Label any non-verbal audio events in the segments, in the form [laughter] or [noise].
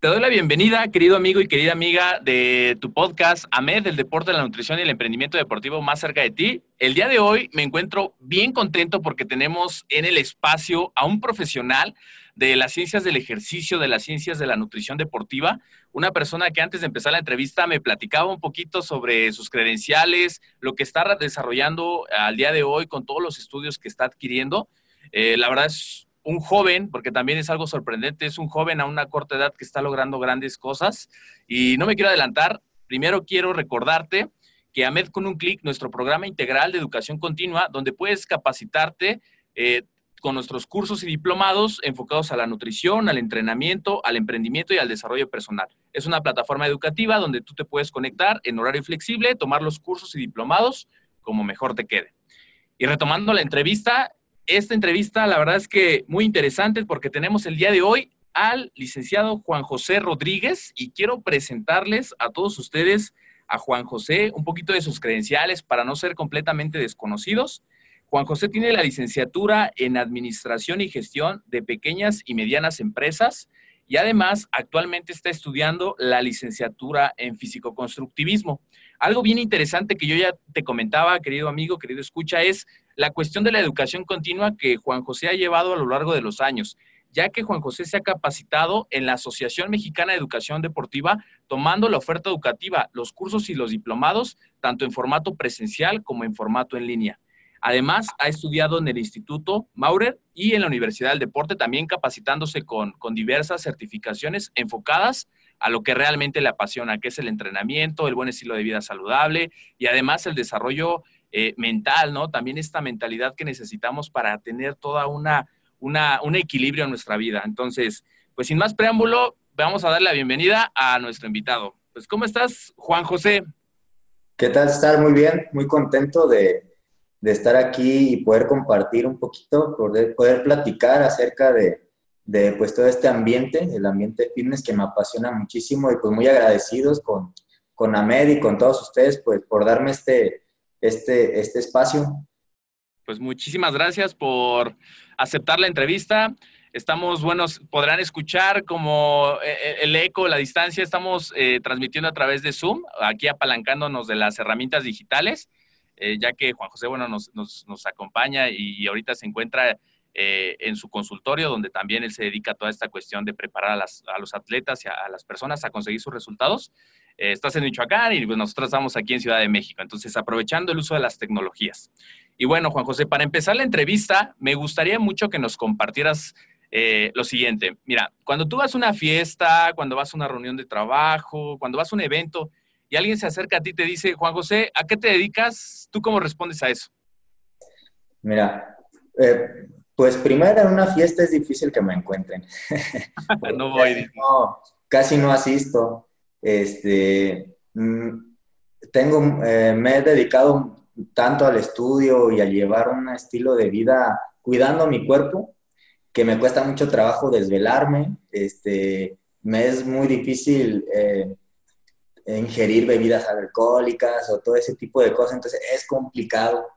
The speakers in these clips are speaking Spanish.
Te doy la bienvenida, querido amigo y querida amiga de tu podcast AMED, el deporte, la nutrición y el emprendimiento deportivo más cerca de ti. El día de hoy me encuentro bien contento porque tenemos en el espacio a un profesional de las ciencias del ejercicio, de las ciencias de la nutrición deportiva, una persona que antes de empezar la entrevista me platicaba un poquito sobre sus credenciales, lo que está desarrollando al día de hoy con todos los estudios que está adquiriendo. Eh, la verdad es un joven, porque también es algo sorprendente, es un joven a una corta edad que está logrando grandes cosas. Y no me quiero adelantar, primero quiero recordarte que AMED con un clic, nuestro programa integral de educación continua, donde puedes capacitarte eh, con nuestros cursos y diplomados enfocados a la nutrición, al entrenamiento, al emprendimiento y al desarrollo personal. Es una plataforma educativa donde tú te puedes conectar en horario flexible, tomar los cursos y diplomados como mejor te quede. Y retomando la entrevista, esta entrevista, la verdad es que muy interesante porque tenemos el día de hoy al licenciado Juan José Rodríguez y quiero presentarles a todos ustedes a Juan José, un poquito de sus credenciales para no ser completamente desconocidos. Juan José tiene la licenciatura en Administración y Gestión de Pequeñas y Medianas Empresas y además actualmente está estudiando la licenciatura en Físico-Constructivismo. Algo bien interesante que yo ya te comentaba, querido amigo, querido escucha, es la cuestión de la educación continua que Juan José ha llevado a lo largo de los años, ya que Juan José se ha capacitado en la Asociación Mexicana de Educación Deportiva, tomando la oferta educativa, los cursos y los diplomados, tanto en formato presencial como en formato en línea. Además, ha estudiado en el Instituto Maurer y en la Universidad del Deporte, también capacitándose con, con diversas certificaciones enfocadas a lo que realmente le apasiona, que es el entrenamiento, el buen estilo de vida saludable y además el desarrollo eh, mental, ¿no? También esta mentalidad que necesitamos para tener toda una, una, un equilibrio en nuestra vida. Entonces, pues sin más preámbulo, vamos a darle la bienvenida a nuestro invitado. Pues, ¿cómo estás, Juan José? ¿Qué tal? Estar muy bien, muy contento de, de estar aquí y poder compartir un poquito, poder, poder platicar acerca de, de, pues todo este ambiente, el ambiente fitness que me apasiona muchísimo y pues muy agradecidos con, con Ahmed y con todos ustedes pues por darme este, este, este espacio. Pues muchísimas gracias por aceptar la entrevista. Estamos, buenos, podrán escuchar como eh, eh, el eco, la distancia, estamos eh, transmitiendo a través de Zoom, aquí apalancándonos de las herramientas digitales, ya que Juan José, bueno, nos, nos, nos acompaña y, ahorita se encuentra en su consultorio, donde también él se dedica a toda esta cuestión de preparar a, los atletas y a, a, las personas a conseguir sus resultados. Eh, estás en Michoacán y pues, nosotros estamos aquí en Ciudad de México. Entonces, aprovechando el uso de las tecnologías. Y bueno, Juan José, para empezar la entrevista, me gustaría mucho que nos compartieras eh, lo siguiente. Mira, cuando tú vas a una fiesta, cuando vas a una reunión de trabajo, cuando vas a un evento y alguien se acerca a ti y te dice, Juan José, ¿a qué te dedicas? ¿Tú cómo respondes a eso? Mira, eh, pues primero en una fiesta es difícil que me encuentren. [laughs] no voy. No, casi no asisto. Este, mm, tengo, eh, me he dedicado tanto al estudio y a llevar un estilo de vida cuidando mi cuerpo, que me cuesta mucho trabajo desvelarme, este, me es muy difícil eh, ingerir bebidas alcohólicas o todo ese tipo de cosas, entonces es complicado.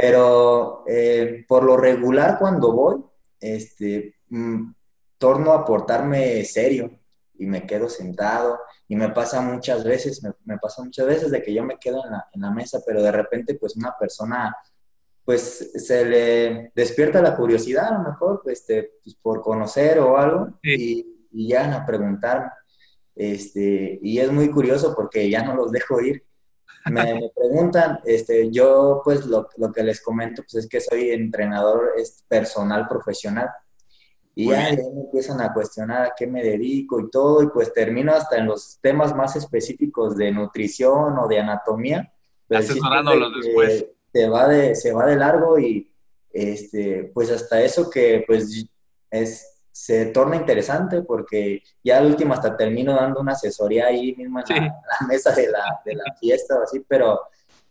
Pero eh, por lo regular cuando voy, este, mm, torno a portarme serio y me quedo sentado y me pasa muchas veces, me, pasa muchas veces de que yo me quedo en la, en la, mesa, pero de repente pues una persona pues se le despierta la curiosidad a lo mejor pues, este, pues por conocer o algo y, y llegan a preguntarme. Este, y es muy curioso porque ya no los dejo ir. Me, preguntan, este, yo pues lo, lo, que les comento pues es que soy entrenador es personal profesional. Y ya, me empiezan a cuestionar a qué me dedico y todo, y pues termino hasta en los temas más específicos de nutrición o de anatomía. Asesorándolos después. Se va, de, se va de largo y este, pues hasta eso que pues es se torna interesante porque ya al último hasta termino dando una asesoría ahí mismo en [laughs] la, mesa de la, de la, fiesta o así, pero,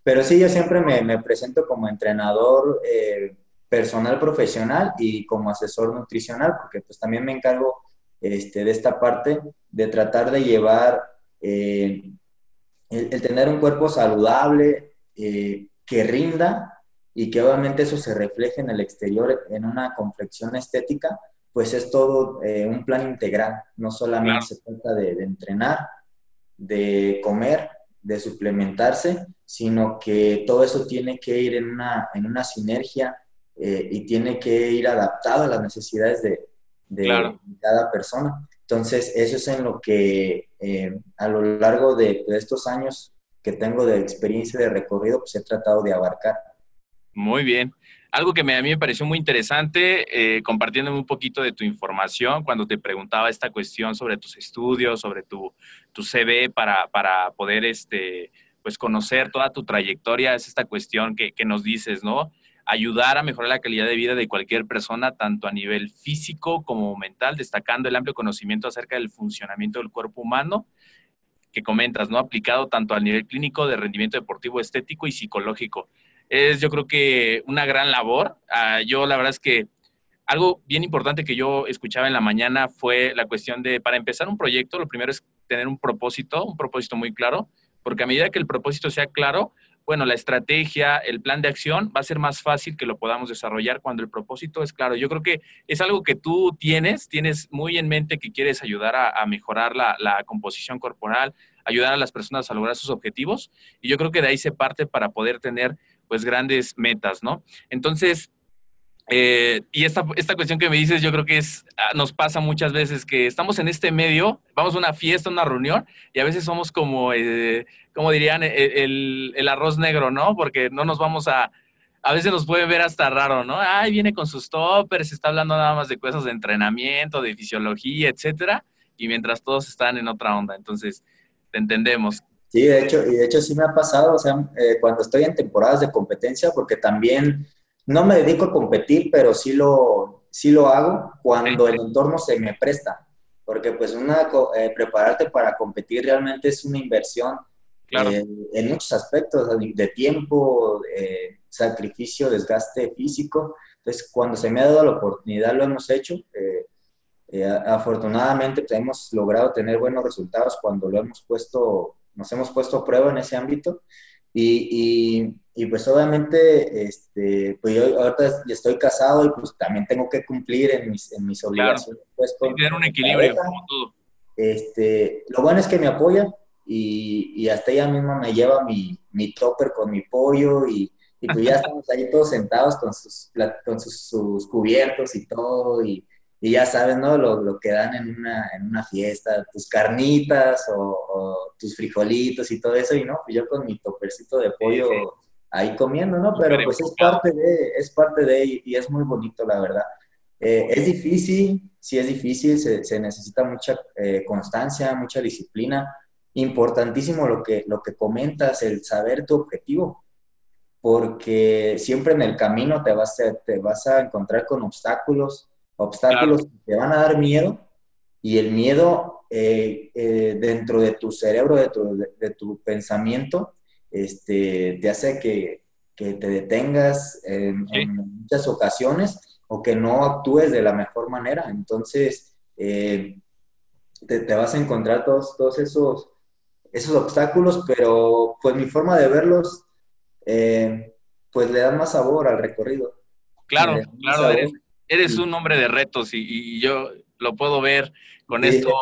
pero sí, yo siempre me, me presento como entrenador eh, personal profesional y como asesor nutricional, porque pues también me encargo este, de esta parte de tratar de llevar eh, el, tener un cuerpo saludable, eh, que rinda y que obviamente eso se refleje en el exterior en una complexión estética, pues es todo eh, un plan integral. No solamente se trata de, entrenar, de comer, de suplementarse, sino que todo eso tiene que ir en una, en una sinergia eh, y tiene que ir adaptado a las necesidades de, cada persona. Entonces, eso es en lo que eh, a lo largo de, de, estos años que tengo de experiencia de recorrido, pues he tratado de abarcar. Muy bien. Algo que a mí me pareció muy interesante, eh, compartiéndome un poquito de tu información, cuando te preguntaba esta cuestión sobre tus estudios, sobre tu, tu CV para, para poder este, pues conocer toda tu trayectoria, es esta cuestión que, que nos dices, ¿no? ayudar a mejorar la calidad de vida de cualquier persona, tanto a nivel físico como mental, destacando el amplio conocimiento acerca del funcionamiento del cuerpo humano que comentas, ¿no? Aplicado tanto a nivel clínico, de rendimiento deportivo, estético y psicológico es yo creo que una gran labor. Ah, yo la verdad es que algo bien importante que yo escuchaba en la mañana fue la cuestión de, para empezar un proyecto, lo primero es tener un propósito, un propósito muy claro, porque a medida que el propósito sea claro, bueno, la estrategia, el plan de acción va a ser más fácil que lo podamos desarrollar cuando el propósito es claro. Yo creo que es algo que tú tienes, tienes muy en mente que quieres ayudar a, mejorar la, la, composición corporal, ayudar a las personas a lograr sus objetivos. Y yo creo que de ahí se parte para poder tener pues grandes metas, ¿no? Entonces, eh, y esta, esta cuestión que me dices, yo creo que es, ah, nos pasa muchas veces que estamos en este medio, vamos a una fiesta, una reunión, y a veces somos como, eh, como dirían, e, el, arroz negro, ¿no? Porque no nos vamos a, a veces nos puede ver hasta raro, ¿no? Ay, viene con sus toppers, está hablando nada más de cosas de entrenamiento, de fisiología, etcétera, y mientras todos están en otra onda. Entonces, te entendemos. Sí, de hecho, y de hecho sí me ha pasado, o sea, eh, cuando estoy en temporadas de competencia, porque también no me dedico a competir, pero sí lo, sí lo hago cuando el entorno se me presta, porque pues una, eh, prepararte para competir realmente es una inversión eh, en muchos aspectos, de tiempo, sacrificio, desgaste físico. Entonces, cuando se me ha dado la oportunidad, lo hemos hecho. afortunadamente, pues, hemos logrado tener buenos resultados cuando lo hemos puesto nos hemos puesto a prueba en ese ámbito. Y, y, pues obviamente, este, pues yo ahorita estoy casado y pues también tengo que cumplir en mis, en mis obligaciones. Pues, tener un equilibrio como todo. Este, lo bueno es que me apoya y, y hasta ella misma me lleva mi, mi topper con mi pollo y, y pues ya [laughs] estamos ahí todos sentados con sus, con sus, sus cubiertos y todo y, y ya sabes, ¿no? Lo, lo que dan en una, en una, fiesta, tus carnitas o, tus frijolitos y todo eso, y no, pues yo con mi topercito de pollo ahí comiendo, ¿no? Pero pues es parte de, es parte de, y es muy bonito, la verdad. Eh, es difícil, sí es difícil, se, se necesita mucha eh, constancia, mucha disciplina. Importantísimo lo que, lo que comentas, el saber tu objetivo, porque siempre en el camino te vas a, te vas a encontrar con obstáculos, obstáculos que te van a dar miedo y el miedo eh, eh, dentro de tu cerebro, de tu, de, tu pensamiento, este, te hace que, que te detengas en, muchas ocasiones o que no actúes de la mejor manera. Entonces, eh, te, te, vas a encontrar todos, todos esos, esos obstáculos, pero pues mi forma de verlos, pues le da más sabor al recorrido. Claro, claro, eres, eres, un hombre de retos y, y yo lo puedo ver con esto,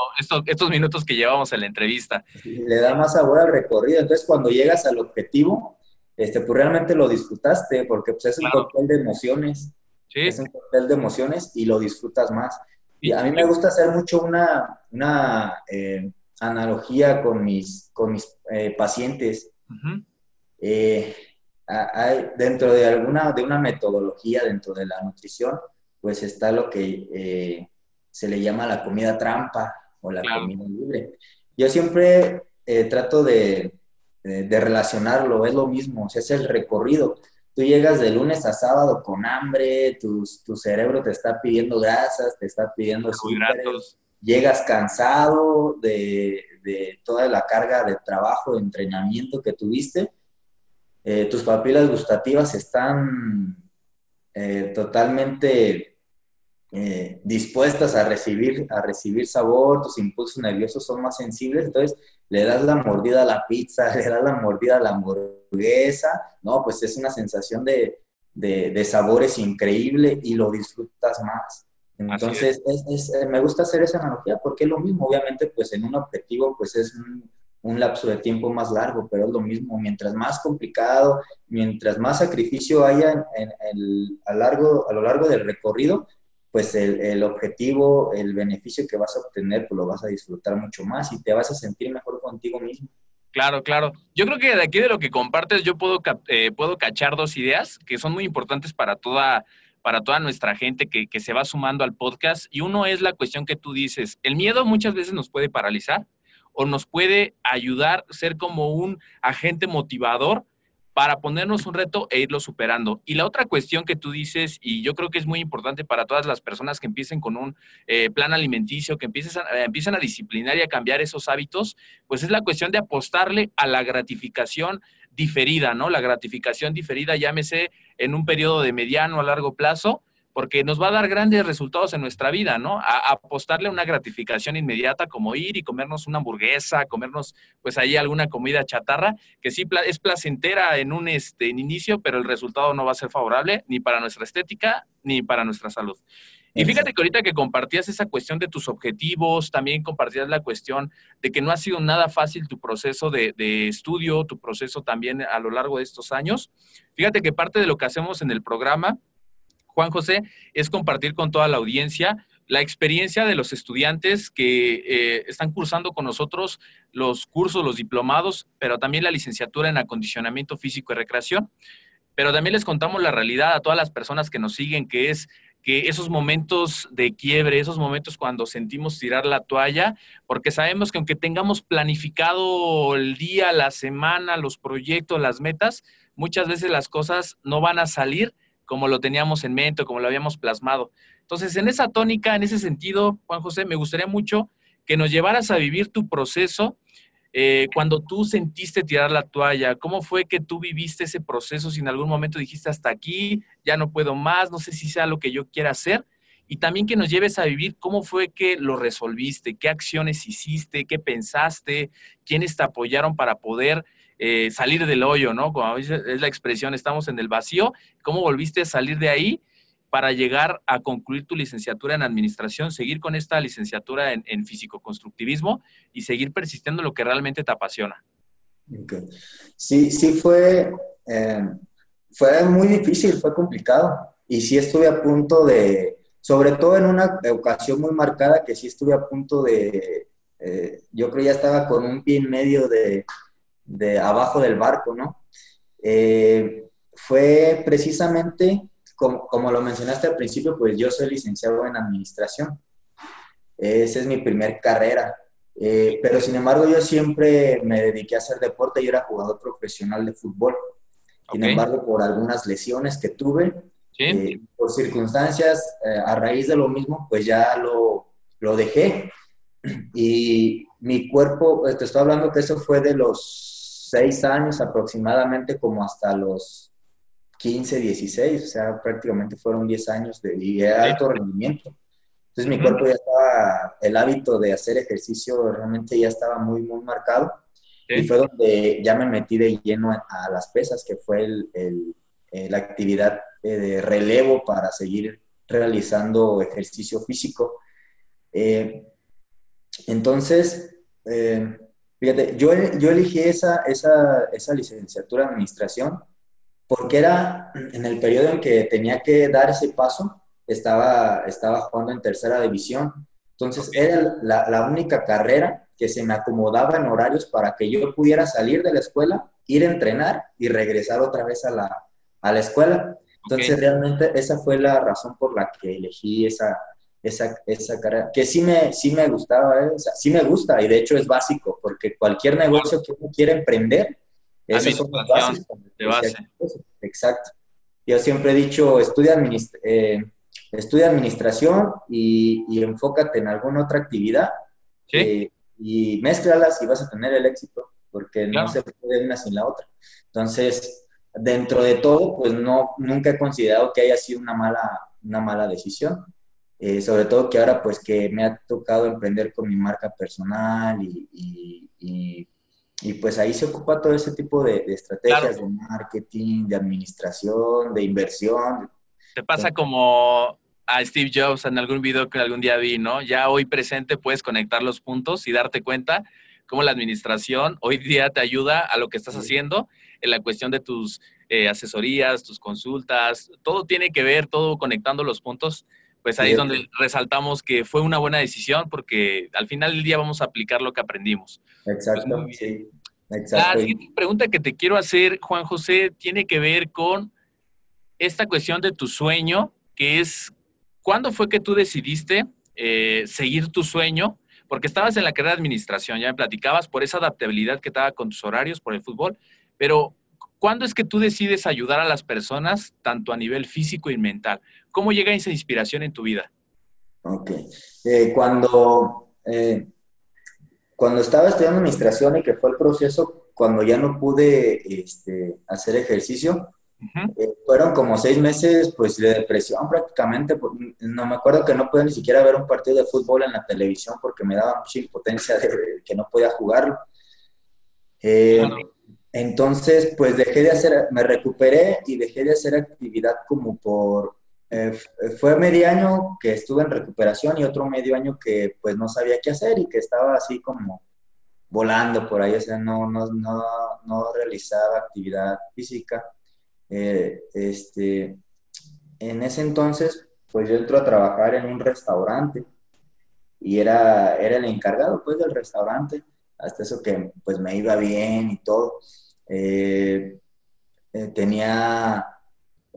estos minutos que llevamos en la entrevista. Le da más sabor al recorrido. Entonces, cuando llegas al objetivo, este, pues realmente lo disfrutaste, porque pues, es un cóctel de emociones. ¿Sí? Es un cóctel de emociones y lo disfrutas más. Y a mí me gusta hacer mucho una, una eh, analogía con mis, con mis eh, pacientes. Eh, hay, dentro de alguna, de una metodología dentro de la nutrición, pues está lo que se le llama la comida trampa o la comida libre. Yo siempre eh, trato de, de, relacionarlo, es lo mismo, o sea, es el recorrido. Tú llegas de lunes a sábado con hambre, tu, tu cerebro te está pidiendo grasas, te está pidiendo hidratos. Llegas cansado de, de, toda la carga de trabajo, de entrenamiento que tuviste. Eh, tus papilas gustativas están eh, totalmente eh, dispuestas a recibir, a recibir sabor, tus impulsos nerviosos son más sensibles, entonces le das la mordida a la pizza, [laughs] le das la mordida a la hamburguesa, no, pues es una sensación de, de, sabores increíble y lo disfrutas más. Entonces, eh, me gusta hacer esa analogía porque es lo mismo, obviamente, pues en un objetivo, pues es un, lapso de tiempo más largo, pero es lo mismo, mientras más complicado, mientras más sacrificio haya en, el, a, largo, a lo largo del recorrido, pues el, objetivo, el beneficio que vas a obtener, pues lo vas a disfrutar mucho más y te vas a sentir mejor contigo mismo. Claro, claro. Yo creo que de aquí de lo que compartes yo puedo, eh, puedo cachar dos ideas que son muy importantes para toda, para toda nuestra gente que, que se va sumando al podcast. Y uno es la cuestión que tú dices, el miedo muchas veces nos puede paralizar o nos puede ayudar a ser como un agente motivador para ponernos un reto e irlo superando. Y la otra cuestión que tú dices, y yo creo que es muy importante para todas las personas que empiecen con un eh, plan alimenticio, que empiecen a, eh, empiezan a disciplinar y a cambiar esos hábitos, pues es la cuestión de apostarle a la gratificación diferida, ¿no? La gratificación diferida, llámese en un periodo de mediano a largo plazo, porque nos va a dar grandes resultados en nuestra vida, ¿no? A, apostarle una gratificación inmediata como ir y comernos una hamburguesa, comernos pues ahí alguna comida chatarra, que sí es placentera en un este, inicio, pero el resultado no va a ser favorable ni para nuestra estética ni para nuestra salud. Y fíjate que ahorita que compartías esa cuestión de tus objetivos, también compartías la cuestión de que no ha sido nada fácil tu proceso de, de, estudio, tu proceso también a lo largo de estos años. Fíjate que parte de lo que hacemos en el programa Juan José, es compartir con toda la audiencia la experiencia de los estudiantes que eh, están cursando con nosotros los cursos, los diplomados, pero también la licenciatura en acondicionamiento físico y recreación. Pero también les contamos la realidad a todas las personas que nos siguen, que es que esos momentos de quiebre, esos momentos cuando sentimos tirar la toalla, porque sabemos que aunque tengamos planificado el día, la semana, los proyectos, las metas, muchas veces las cosas no van a salir como lo teníamos en mente, como lo habíamos plasmado. Entonces, en esa tónica, en ese sentido, Juan José, me gustaría mucho que nos llevaras a vivir tu proceso eh, cuando tú sentiste tirar la toalla. ¿Cómo fue que tú viviste ese proceso? Si en algún momento dijiste hasta aquí, ya no puedo más, no sé si sea lo que yo quiera hacer. Y también que nos lleves a vivir cómo fue que lo resolviste, qué acciones hiciste, qué pensaste, quiénes te apoyaron para poder eh, salir del hoyo, ¿no? Como es la expresión, estamos en el vacío. ¿Cómo volviste a salir de ahí para llegar a concluir tu licenciatura en administración, seguir con esta licenciatura en, físico-constructivismo y seguir persistiendo en lo que realmente te apasiona? Sí, sí fue, eh, fue muy difícil, fue complicado. Y sí estuve a punto de, sobre todo en una ocasión muy marcada, que sí estuve a punto de, eh, yo creo ya estaba con un pie en medio de, de abajo del barco, ¿no? Eh, fue precisamente, como, como, lo mencionaste al principio, pues yo soy licenciado en administración. Esa es mi primer carrera. Eh, pero sin embargo, yo siempre me dediqué a hacer deporte. Yo era jugador profesional de fútbol. Sin embargo, por algunas lesiones que tuve, eh, por circunstancias, a raíz de lo mismo, pues ya lo, lo dejé. [clears throat] y mi cuerpo, te estoy hablando que eso fue de los seis años aproximadamente como hasta los 15, 16, o sea, prácticamente fueron 10 años de, alto rendimiento. Entonces mi cuerpo ya estaba, el hábito de hacer ejercicio realmente ya estaba muy, muy marcado. Y fue donde ya me metí de lleno a, las pesas, que fue el, eh, la actividad eh, de relevo para seguir realizando ejercicio físico. Eh, entonces, fíjate, yo, yo elegí esa, esa, esa licenciatura en administración porque era en el periodo en que tenía que dar ese paso, estaba, estaba jugando en tercera división. Entonces era la, la, única carrera que se me acomodaba en horarios para que yo pudiera salir de la escuela, ir a entrenar y regresar otra vez a la, a la escuela. Entonces realmente esa fue la razón por la que elegí esa, esa, esa carrera, que sí me, sí me gustaba, ¿eh? o sea, sí me gusta y de hecho es básico, porque cualquier negocio que uno quiera emprender, esos son los De base. Exacto. Yo siempre he dicho, estudia, eh, estudia administración y, y, enfócate en alguna otra actividad eh, y mézclalas y vas a tener el éxito, porque no se puede una sin la otra. Entonces, dentro de todo, pues no, nunca he considerado que haya sido una mala, una mala decisión. Eh, sobre todo que ahora pues que me ha tocado emprender con mi marca personal y, y y pues ahí se ocupa todo ese tipo de, estrategias de marketing, de administración, de inversión. Te pasa como a Steve Jobs en algún video que algún día vi, ¿no? Ya hoy presente puedes conectar los puntos y darte cuenta cómo la administración hoy día te ayuda a lo que estás haciendo en la cuestión de tus eh, asesorías, tus consultas, todo tiene que ver, todo conectando los puntos, pues ahí es donde resaltamos que fue una buena decisión porque al final del día vamos a aplicar lo que aprendimos. Exacto, pues sí. La siguiente pregunta que te quiero hacer, Juan José, tiene que ver con esta cuestión de tu sueño, que es, ¿cuándo fue que tú decidiste eh, seguir tu sueño? Porque estabas en la carrera de administración, ya me platicabas por esa adaptabilidad que estaba con tus horarios, por el fútbol, pero ¿cuándo es que tú decides ayudar a las personas, tanto a nivel físico y mental? ¿Cómo llega esa inspiración en tu vida? Ok. Eh, cuando eh, cuando estaba estudiando administración y que fue el proceso, cuando ya no pude este, hacer ejercicio, eh, fueron como seis meses pues de depresión prácticamente. No me acuerdo que no pude ni siquiera ver un partido de fútbol en la televisión porque me daba mucha impotencia de que no podía jugarlo. Entonces, pues dejé de hacer, me recuperé y dejé de hacer actividad como por eh, fue medio año que estuve en recuperación y otro medio año que pues no sabía qué hacer y que estaba así como volando por ahí, o sea, no, no, no, no realizaba actividad física. Eh, este, en ese entonces, pues yo entro a trabajar en un restaurante y era, era el encargado pues del restaurante, hasta eso que pues me iba bien y todo. Eh, tenía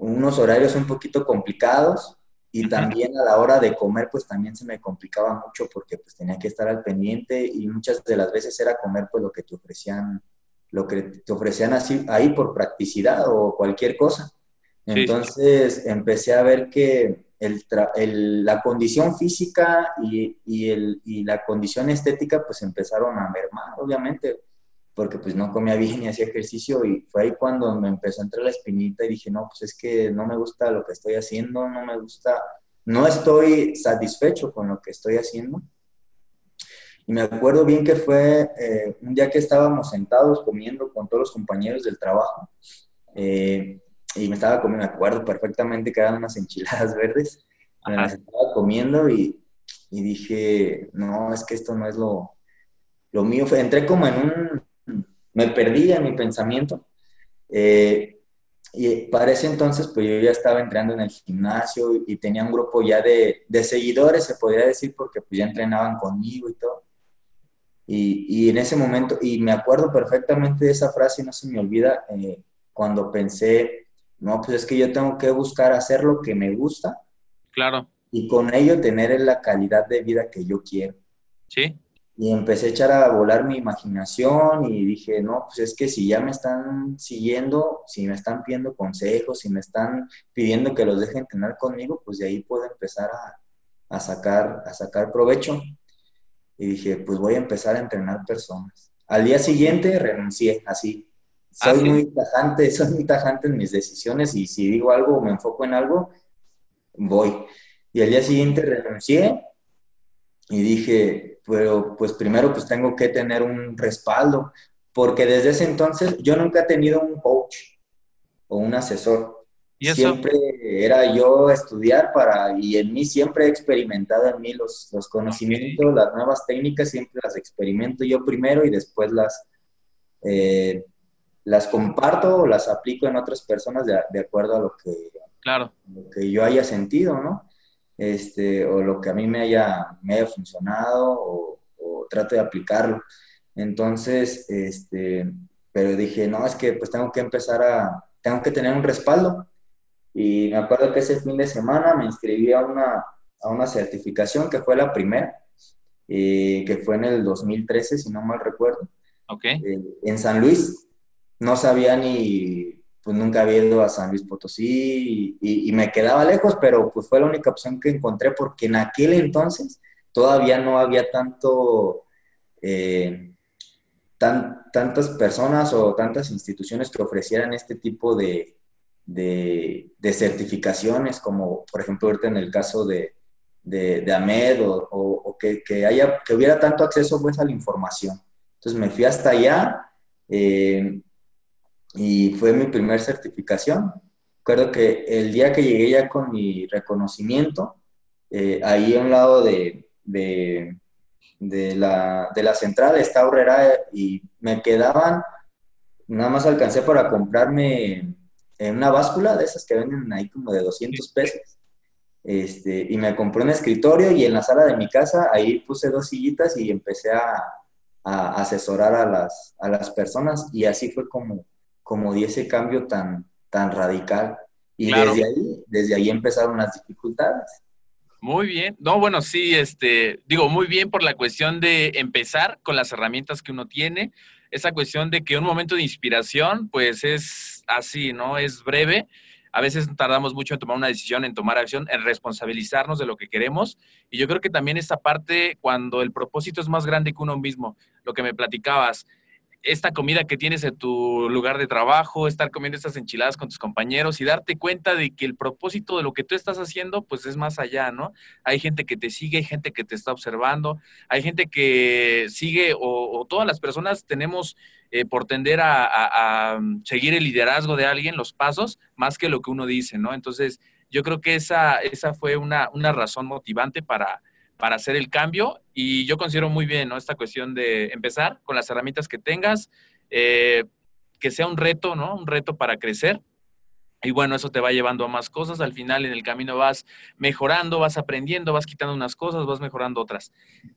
unos horarios un poquito complicados y también a la hora de comer pues también se me complicaba mucho porque pues tenía que estar al pendiente y muchas de las veces era comer pues lo que te ofrecían lo que te ofrecían así ahí por practicidad o cualquier cosa. Entonces empecé a ver que el, la condición física y, y, el, y la condición estética pues empezaron a mermar, obviamente porque pues no comía bien y hacía ejercicio y fue ahí cuando me empezó a entrar la espinita y dije, no, pues es que no me gusta lo que estoy haciendo, no me gusta, no estoy satisfecho con lo que estoy haciendo. Y me acuerdo bien que fue eh, un día que estábamos sentados comiendo con todos los compañeros del trabajo eh, y me estaba comiendo, me acuerdo perfectamente que eran unas enchiladas verdes, me las estaba comiendo y, y, dije, no, es que esto no es lo, lo mío. Entré como en un me perdí en mi pensamiento. Eh, y para ese entonces, pues yo ya estaba entrando en el gimnasio y, tenía un grupo ya de, de, seguidores, se podría decir, porque pues ya entrenaban conmigo y todo. Y, y, en ese momento, y me acuerdo perfectamente de esa frase, no se me olvida, eh, cuando pensé, no, pues es que yo tengo que buscar hacer lo que me gusta. Claro. Y con ello tener la calidad de vida que yo quiero. Sí y empecé a echar a volar mi imaginación y dije, no, pues es que si ya me están siguiendo, si me están pidiendo consejos, si me están pidiendo que los dejen tener conmigo, pues de ahí puedo empezar a, a sacar, a sacar provecho. y dije, pues voy a empezar a entrenar personas. Al día siguiente renuncié, así. Soy ¿Ah, sí? muy tajante, [laughs] soy muy tajante en mis decisiones y si digo algo o me enfoco en algo, voy. Y al día siguiente renuncié y dije, pero pues primero pues tengo que tener un respaldo, porque desde ese entonces yo nunca he tenido un coach o un asesor. ¿Y eso? Siempre era yo estudiar para, y en mí siempre he experimentado en mí los, los conocimientos, las nuevas técnicas, siempre las experimento yo primero y después las, eh, las comparto o las aplico en otras personas de, de acuerdo a lo que, Claro. lo que yo haya sentido, ¿no? Este, o lo que a mí me haya, me haya funcionado o, o trato de aplicarlo. Entonces, este, pero dije, no, es que pues tengo que empezar a, tengo que tener un respaldo. Y me acuerdo que ese fin de semana me inscribí a una, a una certificación que fue la primera, eh, que fue en el 2013, si no mal recuerdo, Ok. eh, en San Luis. No sabía ni, pues nunca había ido a San Luis Potosí y, me quedaba lejos, pero pues fue la única opción que encontré porque en aquel entonces todavía no había tanto, eh, tan, tantas personas o tantas instituciones que ofrecieran este tipo de, certificaciones, como por ejemplo ahorita en el caso de, de, Ahmed, o, que hubiera tanto acceso pues a la información. Entonces me fui hasta allá eh, y fue mi primer certificación. Recuerdo que el día que llegué ya con mi reconocimiento, eh, ahí a un lado de, de, de la, de la central está Aurrera y me quedaban, nada más alcancé para comprarme eh, una báscula de esas que venden ahí como de 200 pesos. Este, y me compré un escritorio y en la sala de mi casa ahí puse dos sillitas y empecé a, a asesorar a las, a las personas y así fue como, como di ese cambio tan, tan radical. Y Claro. desde ahí, desde ahí empezaron las dificultades. Muy bien. No, bueno, sí, este, digo, muy bien por la cuestión de empezar con las herramientas que uno tiene. Esa cuestión de que un momento de inspiración, pues es así, ¿no? Es breve. A veces tardamos mucho en tomar una decisión, en tomar acción, en responsabilizarnos de lo que queremos. Y yo creo que también esta parte, cuando el propósito es más grande que uno mismo, lo que me platicabas, esta comida que tienes en tu lugar de trabajo, estar comiendo estas enchiladas con tus compañeros y darte cuenta de que el propósito de lo que tú estás haciendo, pues es más allá, ¿no? Hay gente que te sigue, hay gente que te está observando, hay gente que sigue o, o todas las personas tenemos eh, por tender a, a- a seguir el liderazgo de alguien, los pasos, más que lo que uno dice, ¿no? Entonces, yo creo que esa, esa fue una, una razón motivante para, para hacer el cambio y yo considero muy bien, ¿no? Esta cuestión de empezar con las herramientas que tengas, eh, que sea un reto, ¿no? Un reto para crecer. Y bueno, eso te va llevando a más cosas. Al final en el camino vas mejorando, vas aprendiendo, vas quitando unas cosas, vas mejorando otras.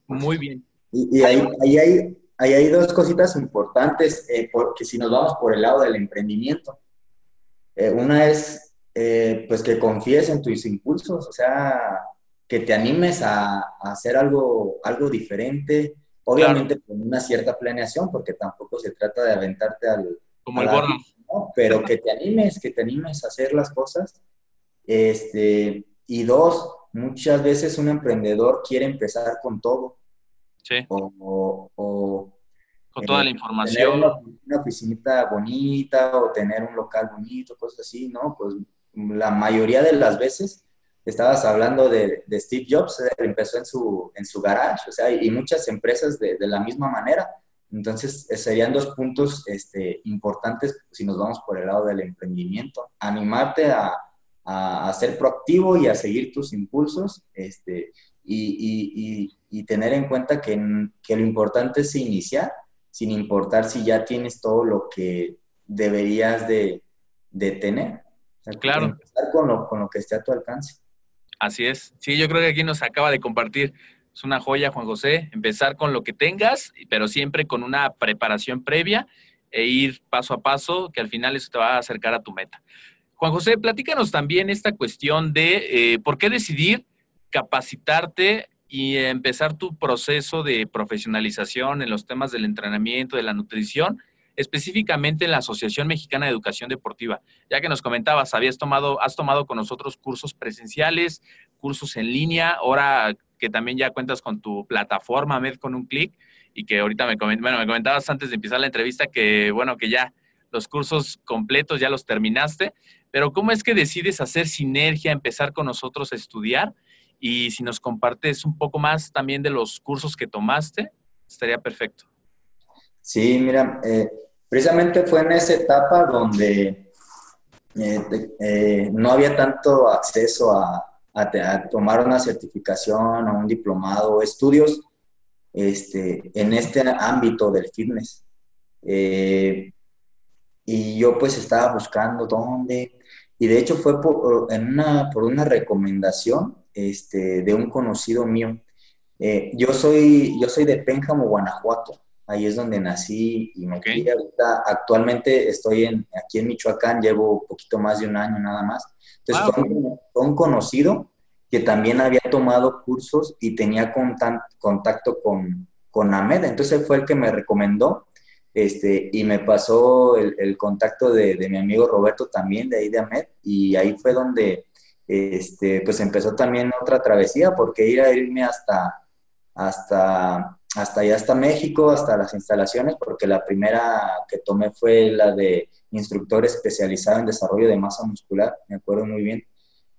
Muy bien. Y, ahí, hay, dos cositas importantes, eh, porque si nos vamos por el lado del emprendimiento, eh, una es pues que confíes en tus impulsos, o sea, que te animes a, a hacer algo, algo diferente, obviamente con una cierta planeación, porque tampoco se trata de aventarte al, Como el borno. ¿no? Pero que te animes, que te animes a hacer las cosas. Este, y dos, muchas veces un emprendedor quiere empezar con todo Sí, o, o- o, con toda eh, la tener información. una, una oficinita bonita o tener un local bonito, cosas así, ¿no? Pues la mayoría de las veces estabas hablando de, de Steve Jobs, eh, empezó en su, en su garage, o sea, y muchas empresas de, de la misma manera. Entonces, eh, serían dos puntos este, importantes si nos vamos por el lado del emprendimiento. Animarte a, a, a ser proactivo y a seguir tus impulsos este, y, y- y- y tener en cuenta que, que lo importante es iniciar, sin importar si ya tienes todo lo que deberías de, de tener. O sea, Claro. Empezar con lo, con lo que esté a tu alcance. Así es. Sí, yo creo que aquí nos acaba de compartir. Es una joya, Juan José. Empezar con lo que tengas, pero siempre con una preparación previa e ir paso a paso, que al final eso te va a acercar a tu meta. Juan José, platícanos también esta cuestión de eh, por qué decidir capacitarte y empezar tu proceso de profesionalización en los temas del entrenamiento, de la nutrición, específicamente en la Asociación Mexicana de Educación Deportiva. Ya que nos comentabas, habías tomado, has tomado con nosotros cursos presenciales, cursos en línea, ahora que también ya cuentas con tu plataforma Med con un clic y que ahorita me, bueno, me comentabas antes de empezar la entrevista que, bueno, que ya los cursos completos ya los terminaste, pero ¿cómo es que decides hacer sinergia, empezar con nosotros a estudiar? Y si nos compartes un poco más también de los cursos que tomaste, estaría perfecto. Sí, mira, eh, precisamente fue en esa etapa donde eh, eh, no había tanto acceso a, tomar una certificación o un diplomado estudios este, en este ámbito del fitness. y yo pues estaba buscando dónde, y de hecho fue por, una, por una recomendación este, de un conocido mío. yo, soy, yo soy de Pénjamo, Guanajuato ahí es donde nací y me okay. Ahorita, actualmente estoy en, aquí en Michoacán, llevo poquito más de un año nada más. Entonces, fue, un, conocido que también había tomado cursos y tenía contacto con, con Ahmed. Entonces, fue el que me recomendó este, y me pasó el, contacto de, de, mi amigo Roberto también, de ahí de Ahmed, y ahí fue donde este, pues empezó también otra travesía, porque ir a irme hasta, hasta hasta allá, hasta México, hasta las instalaciones, porque la primera que tomé fue la de instructor especializado en desarrollo de masa muscular, me acuerdo muy bien.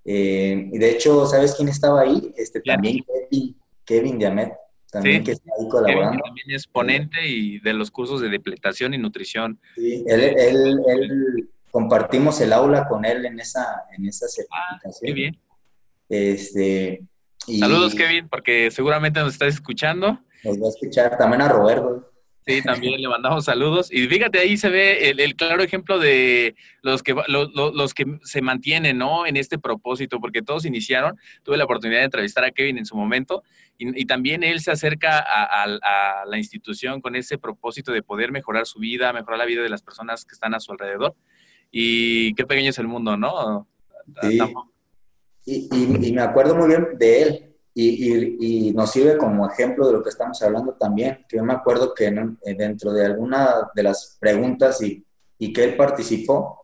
Eh, y de hecho, ¿sabes quién estaba ahí? Este, también Kevin, Kevin Diamet, también que está ahí colaborando. también es ponente y de los cursos de depletación y nutrición. Sí, él, él, él, compartimos el aula con él en esa, en esa certificación. Ah, qué bien. Este, Saludos, Kevin, porque seguramente nos estás escuchando. Nos va a escuchar también a Roberto. Sí, también le mandamos saludos. Y fíjate, ahí se ve el, claro ejemplo de los que, los, que se mantienen ¿no? en este propósito, porque todos iniciaron. Tuve la oportunidad de entrevistar a Kevin en su momento y, también él se acerca a, la institución con ese propósito de poder mejorar su vida, mejorar la vida de las personas que están a su alrededor. Y qué pequeño es el mundo, ¿no? Sí. Y, y, me acuerdo muy bien de él, y, y, nos sirve como ejemplo de lo que estamos hablando también, que yo me acuerdo que eh, dentro de alguna de las preguntas y, y que él participó,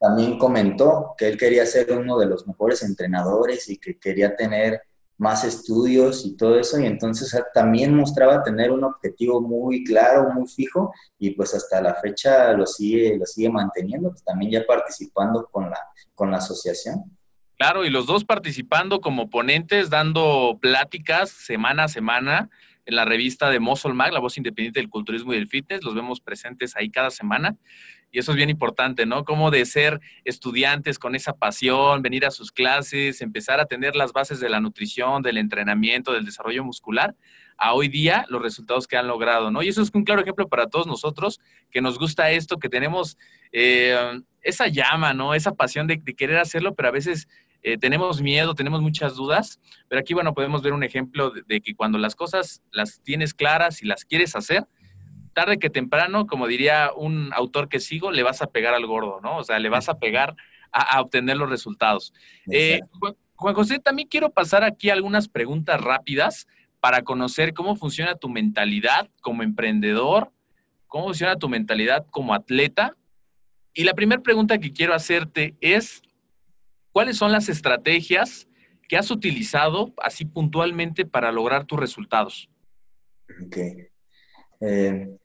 también comentó que él quería ser uno de los mejores entrenadores y que quería tener más estudios y todo eso, y entonces también mostraba tener un objetivo muy claro, muy fijo, y pues hasta la fecha lo sigue, lo sigue manteniendo, pues también ya participando con la, con la asociación. Claro, y los dos participando como ponentes, dando pláticas semana a semana en la revista de Muscle Mag, la voz independiente del culturismo y del fitness. Los vemos presentes ahí cada semana. Y eso es bien importante, ¿no? Como de ser estudiantes con esa pasión, venir a sus clases, empezar a tener las bases de la nutrición, del entrenamiento, del desarrollo muscular, a hoy día los resultados que han logrado, ¿no? Y eso es un claro ejemplo para todos nosotros que nos gusta esto, que tenemos eh, esa llama, ¿no? Esa pasión de, querer hacerlo, pero a veces eh, tenemos miedo, tenemos muchas dudas, pero aquí, bueno, podemos ver un ejemplo de, que cuando las cosas las tienes claras y las quieres hacer, tarde que temprano, como diría un autor que sigo, le vas a pegar al gordo, ¿no? O sea, le vas a pegar a, obtener los resultados. Eh, Juan José, también quiero pasar aquí algunas preguntas rápidas para conocer cómo funciona tu mentalidad como emprendedor, cómo funciona tu mentalidad como atleta. Y la primera pregunta que quiero hacerte es, ¿Cuáles son las estrategias que has utilizado así puntualmente para lograr tus resultados? Ok. Eh,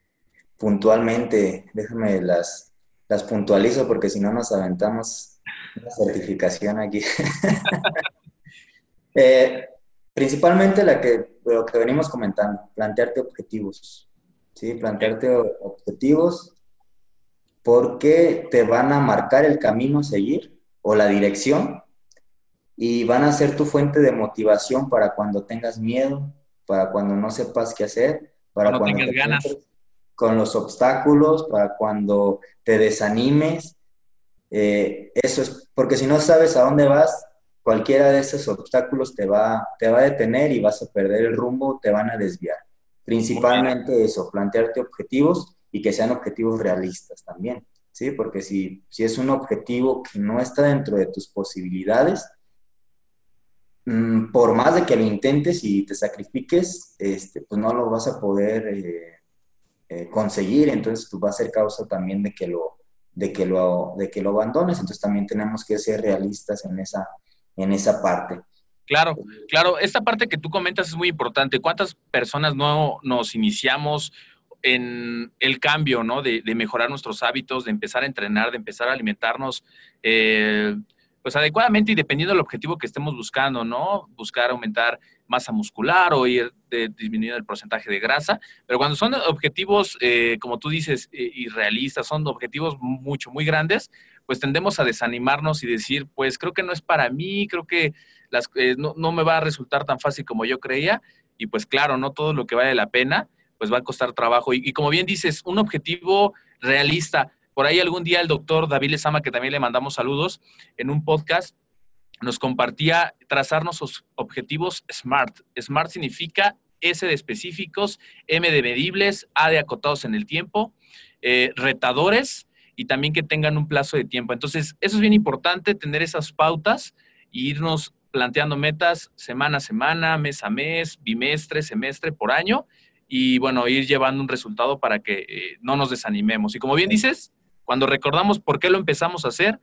puntualmente, déjame las, las puntualizo porque si no nos aventamos una certificación aquí. [laughs] Eh, principalmente la que, lo que venimos comentando, plantearte objetivos. ¿sí? Plantearte objetivos porque te van a marcar el camino a seguir o la dirección y van a ser tu fuente de motivación para cuando tengas miedo, para cuando no sepas qué hacer, para cuando, tengas ganas. Con los obstáculos, para cuando te desanimes. Eh, eso es, porque si no sabes a dónde vas, cualquiera de esos obstáculos te va, te va a detener y vas a perder el rumbo, te van a desviar. Principalmente eso, plantearte objetivos y que sean objetivos realistas también. ¿Sí? Porque si, si es un objetivo que no está dentro de tus posibilidades, mm, por más de que lo intentes y te sacrifiques, este, pues no lo vas a poder eh, eh, conseguir, entonces pues va a ser causa también de que lo, de que lo, de que lo abandones, entonces también tenemos que ser realistas en esa, en esa parte. Claro, claro, esta parte que tú comentas es muy importante. ¿Cuántas personas no nos iniciamos en el cambio, ¿no? De, mejorar nuestros hábitos, de empezar a entrenar, de empezar a alimentarnos, eh, pues adecuadamente y dependiendo del objetivo que estemos buscando, ¿no? Buscar aumentar masa muscular o ir de, disminuyendo el porcentaje de grasa, pero cuando son objetivos, eh, como tú dices, eh, irrealistas, son objetivos mucho, muy grandes, pues tendemos a desanimarnos y decir, pues creo que no es para mí, creo que las, no, no, me va a resultar tan fácil como yo creía, y pues claro, no todo lo que vale la pena, pues va a costar trabajo. Y, como bien dices, un objetivo realista. Por ahí algún día el doctor David Lezama, que también le mandamos saludos, en un podcast nos compartía trazarnos objetivos SMART. SMART significa S de específicos, M de medibles, A de acotados en el tiempo, eh, retadores y también que tengan un plazo de tiempo. Entonces, eso es bien importante, tener esas pautas e irnos planteando metas semana a semana, mes a mes, bimestre, semestre, por año, y bueno, ir llevando un resultado para que eh, no nos desanimemos. Y como bien dices, cuando recordamos por qué lo empezamos a hacer,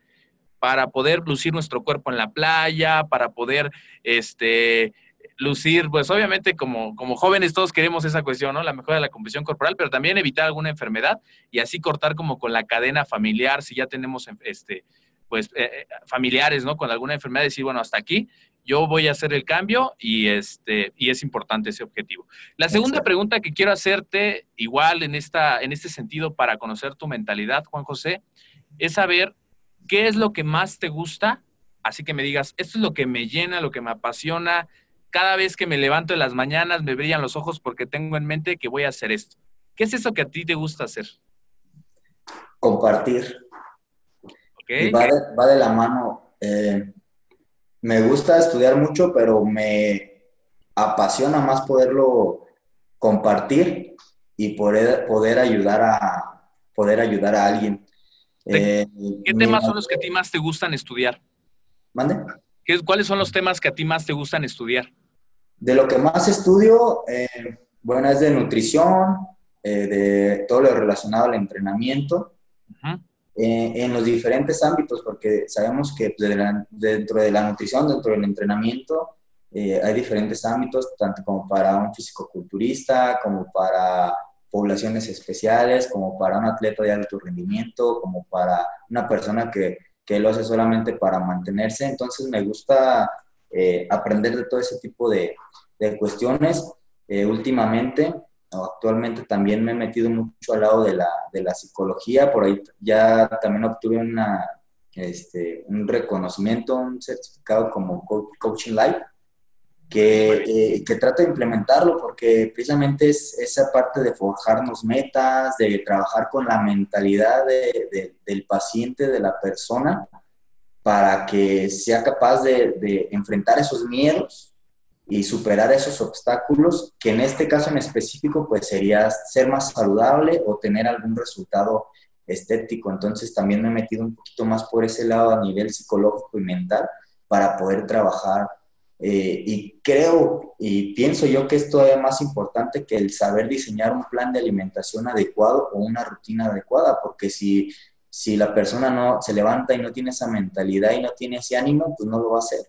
para poder lucir nuestro cuerpo en la playa, para poder este, lucir, pues obviamente como, como jóvenes todos queremos esa cuestión, ¿no? La mejora de la composición corporal, pero también evitar alguna enfermedad y así cortar como con la cadena familiar, si ya tenemos este, pues eh, eh, familiares, ¿no? Con alguna enfermedad, decir, bueno, hasta aquí, yo voy a hacer el cambio y, este, y es importante ese objetivo. La segunda pregunta que quiero hacerte, igual en, esta, en este sentido, para conocer tu mentalidad, Juan José, es saber qué es lo que más te gusta, así que me digas, esto es lo que me llena, lo que me apasiona, cada vez que me levanto en las mañanas me brillan los ojos porque tengo en mente que voy a hacer esto. ¿Qué es eso que a ti te gusta hacer? Compartir. Va, de, la mano. Eh, me gusta estudiar mucho, pero me apasiona más poderlo compartir y poder, poder ayudar a poder ayudar a alguien. ¿Qué eh, temas son los que a ti más te gustan estudiar? ¿Mande? ¿Cuáles son los temas que a ti más te gustan estudiar? De lo que más estudio, eh, bueno, es de nutrición, eh, de todo lo relacionado al entrenamiento. Eh, en los diferentes ámbitos, porque sabemos que pues, dentro de la nutrición, dentro del entrenamiento, eh, hay diferentes ámbitos, tanto como para un fisicoculturista, como para poblaciones especiales, como para un atleta de alto rendimiento, como para una persona que, que lo hace solamente para mantenerse. Entonces me gusta eh, aprender de todo ese tipo de, de cuestiones. últimamente Actualmente también me he metido mucho al lado de la, de la psicología, por ahí ya también obtuve una, este, un reconocimiento, un certificado como Coaching Life, que, eh, que trata de implementarlo porque precisamente es esa parte de forjarnos metas, de trabajar con la mentalidad de, del paciente, de la persona, para que sea capaz de, de enfrentar esos miedos y superar esos obstáculos, que en este caso en específico pues sería ser más saludable o tener algún resultado estético. Entonces también me he metido un poquito más por ese lado a nivel psicológico y mental para poder trabajar. Eh, y creo y pienso yo que es todavía más importante que el saber diseñar un plan de alimentación adecuado o una rutina adecuada, porque si, si la persona no se levanta y no tiene esa mentalidad y no tiene ese ánimo, pues no lo va a hacer.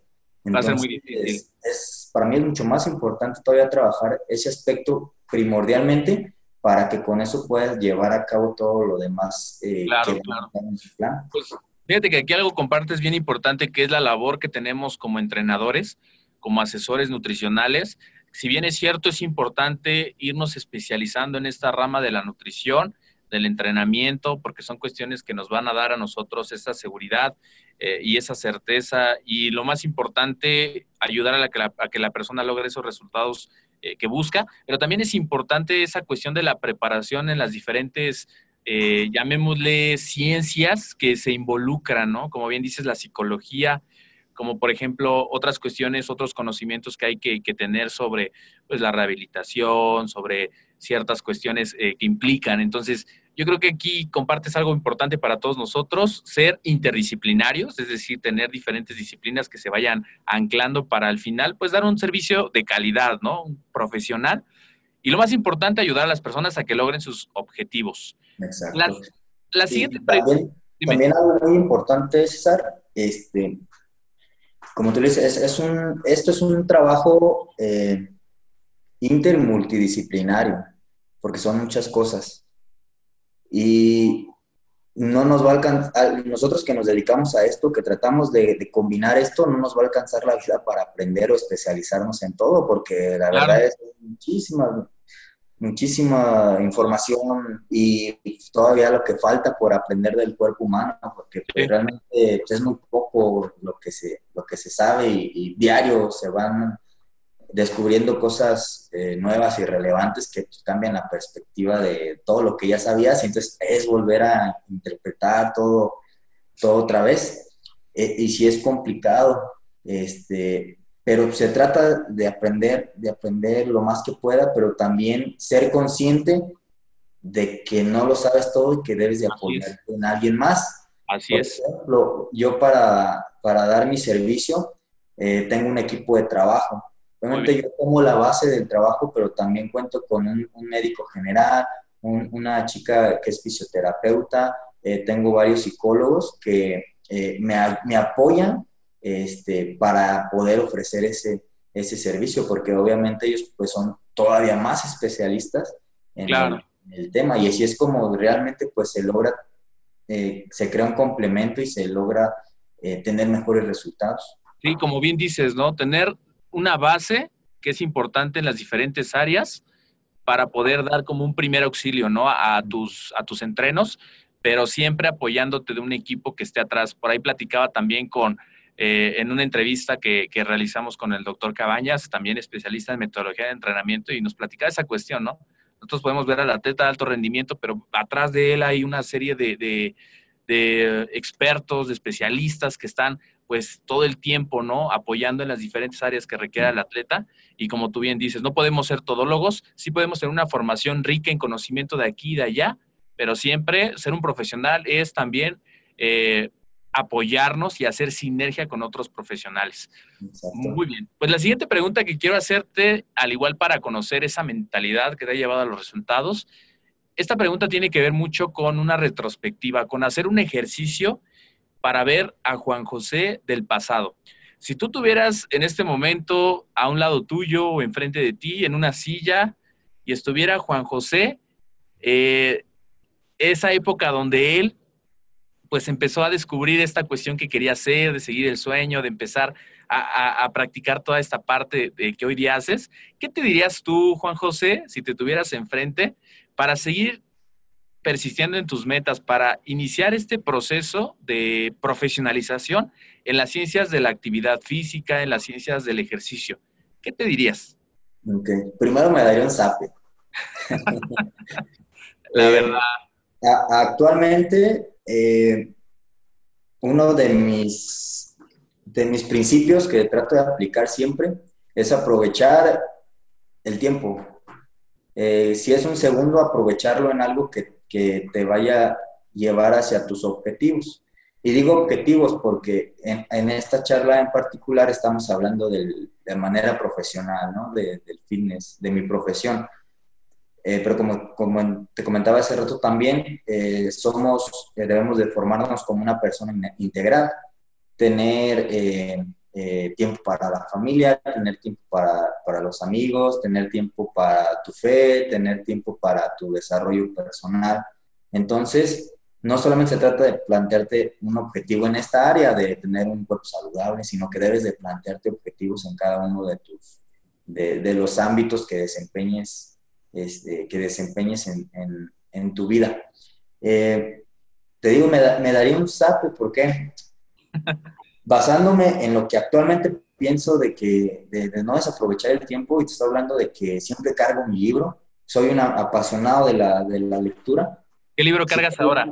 va a ser muy difícil. es para mí es mucho más importante todavía trabajar ese aspecto primordialmente para que con eso puedas llevar a cabo todo lo demás eh, claro, claro. plan. Pues fíjate que aquí algo compartes bien importante que es la labor que tenemos como entrenadores, como asesores nutricionales. Si bien es cierto, es importante irnos especializando en esta rama de la nutrición, del entrenamiento, porque son cuestiones que nos van a dar a nosotros esa seguridad eh, y esa certeza. Y lo más importante, ayudar a, la que, la, que la persona logre esos resultados eh, que busca. Pero también es importante esa cuestión de la preparación en las diferentes, eh, llamémosle, ciencias que se involucran, ¿no? Como bien dices, la psicología, como por ejemplo otras cuestiones, otros conocimientos que hay que, que tener sobre pues, la rehabilitación, sobre ciertas cuestiones que implican. Entonces, yo creo que aquí compartes algo importante para todos nosotros, ser interdisciplinarios, es decir, tener diferentes disciplinas que se vayan anclando para al final, pues dar un servicio de calidad, ¿no? Un profesional. y lo más importante, ayudar a las personas a que logren sus objetivos. Exacto. La, la siguiente también, también algo muy importante, César, este, como tú dices, es, es un, esto es un trabajo eh, intermultidisciplinario, porque son muchas cosas. Y no nos va a alcanzar, nosotros que nos dedicamos a esto, que tratamos de, de combinar esto, no nos va a alcanzar la vida para aprender o especializarnos en todo, porque la Claro. verdad es muchísima, muchísima información y todavía lo que falta por aprender del cuerpo humano, porque pues, Sí. realmente pues, es muy poco lo que se, lo que se sabe y, y diario se van descubriendo cosas eh, nuevas y relevantes que pues, cambian la perspectiva de todo lo que ya sabías y entonces es volver a interpretar todo, todo otra vez. Eh, y si es complicado, este, pero se trata de aprender, de aprender lo más que pueda, pero también ser consciente de que no lo sabes todo y que debes de apoyarte en alguien más. Así Por es. ejemplo, yo para, para dar mi servicio eh, tengo un equipo de trabajo. Obviamente Muy yo tomo la base del trabajo, pero también cuento con un, un médico general, un- una chica que es fisioterapeuta, eh, tengo varios psicólogos que eh, me, me apoyan este, para poder ofrecer ese, ese servicio, porque obviamente ellos pues son todavía más especialistas en, Claro. el, en el tema y así es como realmente pues se logra, eh, se crea un complemento y se logra eh, tener mejores resultados. Sí, como bien dices, ¿no? Tener una base que es importante en las diferentes áreas para poder dar como un primer auxilio, ¿no? A tus, a tus entrenos, pero siempre apoyándote de un equipo que esté atrás. Por ahí platicaba también con, eh, en una entrevista que, realizamos con el doctor Cabañas, también especialista en metodología de entrenamiento, y nos platicaba esa cuestión, ¿no? Nosotros podemos ver al atleta de alto rendimiento, pero atrás de él hay una serie de, de, de expertos, de especialistas que están pues todo el tiempo, ¿no? Apoyando en las diferentes áreas que requiera el atleta. Y como tú bien dices, no podemos ser todólogos, sí podemos tener una formación rica en conocimiento de aquí y de allá, pero siempre ser un profesional es también eh, apoyarnos y hacer sinergia con otros profesionales. Exacto. Muy bien. Pues la siguiente pregunta que quiero hacerte, al igual para conocer esa mentalidad que te ha llevado a los resultados, esta pregunta tiene que ver mucho con una retrospectiva, con hacer un ejercicio para ver a Juan José del pasado. Si tú tuvieras en este momento a un lado tuyo o enfrente de ti en una silla y estuviera Juan José, eh, esa época donde él pues empezó a descubrir esta cuestión que quería hacer, de seguir el sueño, de empezar a, practicar toda esta parte de que hoy día haces. ¿Qué te dirías tú, Juan José, si te tuvieras enfrente para seguir persistiendo en tus metas, para iniciar este proceso de profesionalización en las ciencias de la actividad física, en las ciencias del ejercicio? ¿Qué te dirías? Ok. Primero me daría un zape. [laughs] La Eh, verdad, a- actualmente, eh, uno de mis, de mis principios que trato de aplicar siempre es aprovechar el tiempo. Eh, si es un segundo, aprovecharlo en algo que, que te vaya a llevar hacia tus objetivos. Y digo objetivos porque en, en esta charla en particular estamos hablando del- de manera profesional, ¿no? De- del fitness, de mi profesión. Eh, pero como, como te comentaba hace rato también, eh, somos, eh, debemos de formarnos como una persona in- integral, tener eh, tiempo para la familia, tener tiempo para, para los amigos, tener tiempo para tu fe, tener tiempo para tu desarrollo personal. Entonces, no solamente se trata de plantearte un objetivo en esta área de tener un cuerpo saludable, sino que debes de plantearte objetivos en cada uno de tus, de, de los ámbitos que desempeñes, este, que desempeñes en, en, en tu vida. Eh, te digo, me, da, me, daría un sapo, ¿por qué? [laughs] Basándome en lo que actualmente pienso de que de, de, no desaprovechar el tiempo, y te estoy hablando de que siempre cargo mi libro, soy un apasionado de la, de la lectura. ¿Qué libro cargas ahora?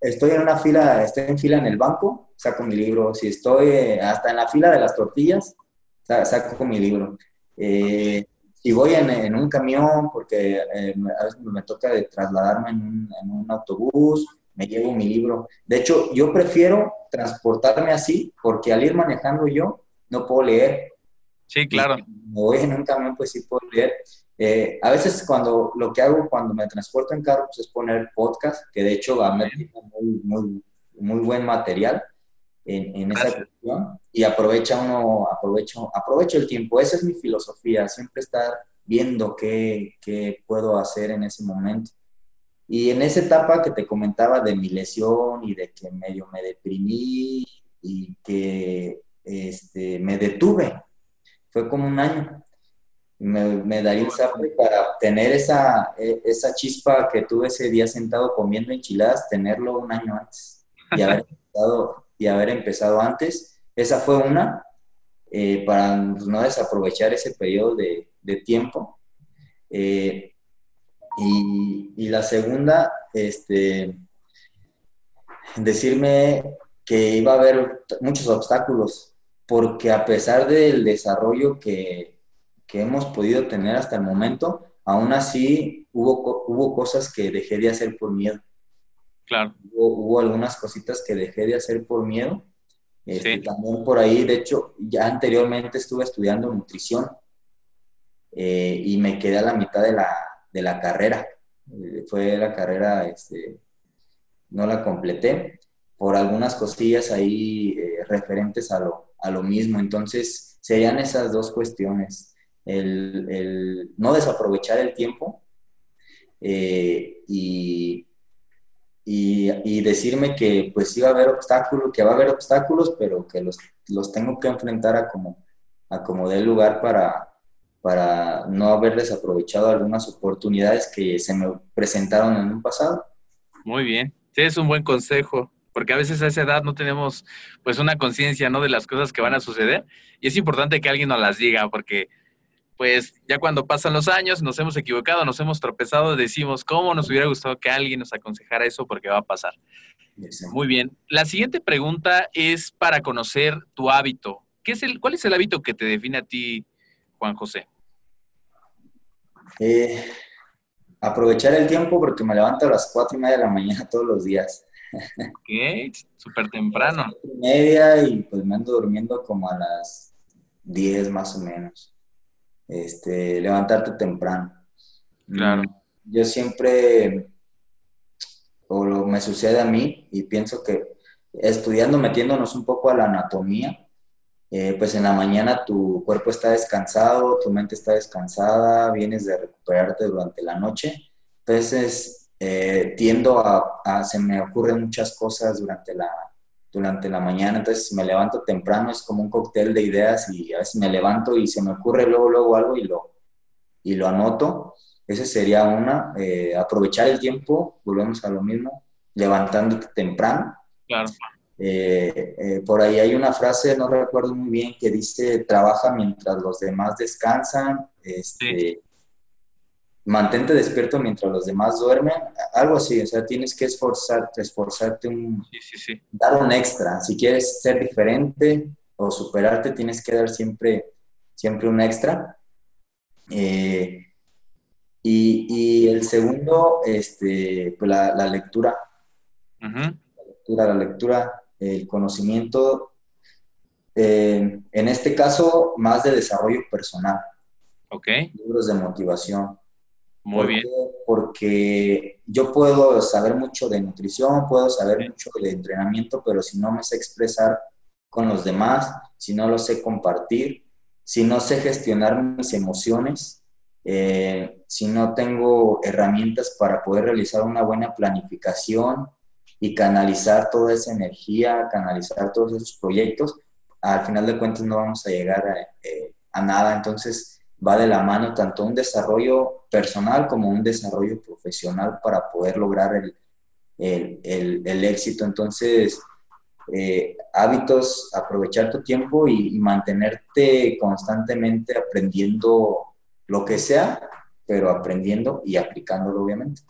Estoy en una fila, estoy en fila en el banco, saco mi libro. Si estoy eh, hasta en la fila de las tortillas, saco mi libro. Eh, si voy en, en, un camión, porque eh, a veces me toca de trasladarme en un, en un, autobús, me llevo mi libro. De hecho, yo prefiero transportarme así, porque al ir manejando yo, no puedo leer. Sí, claro. Me voy en un camión, pues sí puedo leer. Eh, a veces cuando lo que hago cuando me transporto en carro pues, es poner podcast, que de hecho va a meter muy, muy, muy buen material en, en esa cuestión y aprovecha uno, aprovecho, aprovecho el tiempo. Esa es mi filosofía, siempre estar viendo qué, qué puedo hacer en ese momento. Y en esa etapa que te comentaba de mi lesión y de que medio me deprimí y que este, me detuve, fue como un año. Me, me daría un zape para tener esa, e, esa chispa que tuve ese día sentado comiendo enchiladas, tenerlo un año antes y haber [laughs] empezado, y haber empezado antes. Esa fue una, eh, para no desaprovechar ese periodo de, de tiempo. Eh, y, y, la segunda, este, decirme que iba a haber muchos obstáculos, porque a pesar del desarrollo que, que hemos podido tener hasta el momento, aún así hubo, hubo cosas que dejé de hacer por miedo. Claro. Hubo, hubo algunas cositas que dejé de hacer por miedo. Este, sí. También por ahí, de hecho, ya anteriormente estuve estudiando nutrición eh, y me quedé a la mitad de la, de la carrera. Eh, fue la carrera, este, no la completé por algunas cosillas ahí eh, referentes a lo, a lo mismo. Entonces, serían esas dos cuestiones. El, el no desaprovechar el tiempo eh, y, y, y, decirme que pues iba a haber obstáculos, que va a haber obstáculos, pero que los, los tengo que enfrentar a como, a como dé lugar para, para no haber desaprovechado algunas oportunidades que se me presentaron en un pasado. Muy bien, sí, es un buen consejo, porque a veces a esa edad no tenemos pues una conciencia, ¿no? De las cosas que van a suceder y es importante que alguien nos las diga, porque pues ya cuando pasan los años, nos hemos equivocado, nos hemos tropezado, decimos, ¿cómo nos hubiera gustado que alguien nos aconsejara eso? Porque va a pasar. Muy bien. La siguiente pregunta es para conocer tu hábito. ¿Qué es el, ¿Cuál es el hábito que te define a ti, Juan José? Eh, aprovechar el tiempo porque me levanto a las cuatro y media de la mañana [laughs] todos los días. Ok, súper temprano. A las cuatro y media y pues me ando durmiendo como a las diez más o menos. Este, levantarte temprano. Claro. Yo siempre, o lo, me sucede a mí, y pienso que estudiando, metiéndonos un poco a la anatomía, eh, pues en la mañana tu cuerpo está descansado, tu mente está descansada, vienes de recuperarte durante la noche. Entonces, eh, tiendo a, se me ocurren muchas cosas durante la, durante la mañana, entonces me levanto temprano, es como un cóctel de ideas y a veces me levanto y se me ocurre luego, luego algo y lo, y lo anoto. Ese sería una, eh, aprovechar el tiempo, volvemos a lo mismo, levantándote temprano. Claro. Eh, eh, por ahí hay una frase, no recuerdo muy bien, que dice, trabaja mientras los demás descansan, este, sí. mantente despierto mientras los demás duermen, algo así, o sea, tienes que esforzarte, esforzarte, un, sí, sí, dar un extra, si quieres ser diferente o superarte, tienes que dar siempre, siempre un extra. Eh, y, y, el segundo, este, pues la, la lectura. Uh -huh. La lectura, la lectura el conocimiento, eh, en este caso, más de desarrollo personal. Ok. Libros de motivación. Muy ¿Por bien. Porque yo puedo saber mucho de nutrición, puedo saber mucho de entrenamiento, pero si no me sé expresar con los demás, si no lo sé compartir, si no sé gestionar mis emociones, eh, si no tengo herramientas para poder realizar una buena planificación, y canalizar toda esa energía, canalizar todos esos proyectos, al final de cuentas no vamos a llegar a, eh, a, nada. Entonces va de la mano tanto un desarrollo personal como un desarrollo profesional para poder lograr el, el, el, el éxito. Entonces, eh, hábitos, aprovechar tu tiempo y, y mantenerte constantemente aprendiendo lo que sea, pero aprendiendo y aplicándolo, obviamente.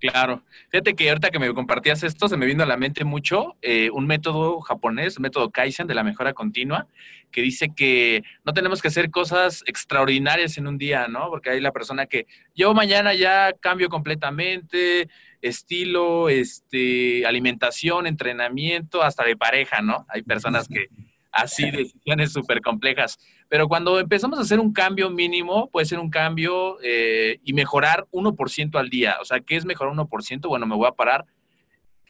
Claro. Fíjate que ahorita que me compartías esto, se me vino a la mente mucho eh, un método japonés, un método Kaizen de la mejora continua, que dice que no tenemos que hacer cosas extraordinarias en un día, ¿no? Porque hay la persona que yo mañana ya cambio completamente, estilo, este, alimentación, entrenamiento, hasta de pareja, ¿no? Hay personas que [laughs] así decisiones súper complejas. Pero cuando empezamos a hacer un cambio mínimo, puede ser un cambio eh, y mejorar 1% al día. O sea, ¿qué es mejorar 1%? Bueno, me voy a parar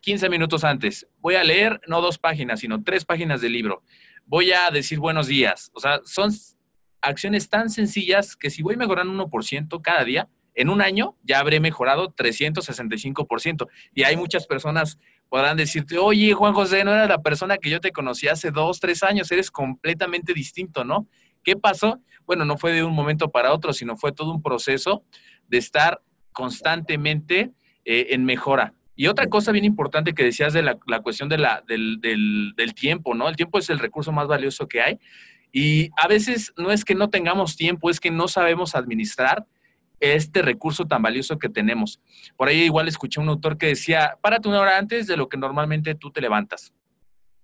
15 minutos antes. Voy a leer no dos páginas, sino tres páginas del libro. Voy a decir buenos días. O sea, son acciones tan sencillas que si voy mejorando 1% cada día, en un año ya habré mejorado 365%. Y hay muchas personas podrán decirte, oye, Juan José, no era la persona que yo te conocí hace dos, tres años, eres completamente distinto, ¿no? ¿Qué pasó? Bueno, no fue de un momento para otro, sino fue todo un proceso de estar constantemente eh, en mejora. Y otra cosa bien importante que decías de la, cuestión de la, del, del, tiempo, ¿no? El tiempo es el recurso más valioso que hay. Y a veces no es que no tengamos tiempo, es que no sabemos administrar este recurso tan valioso que tenemos. Por ahí igual escuché un autor que decía, párate una hora antes de lo que normalmente tú te levantas.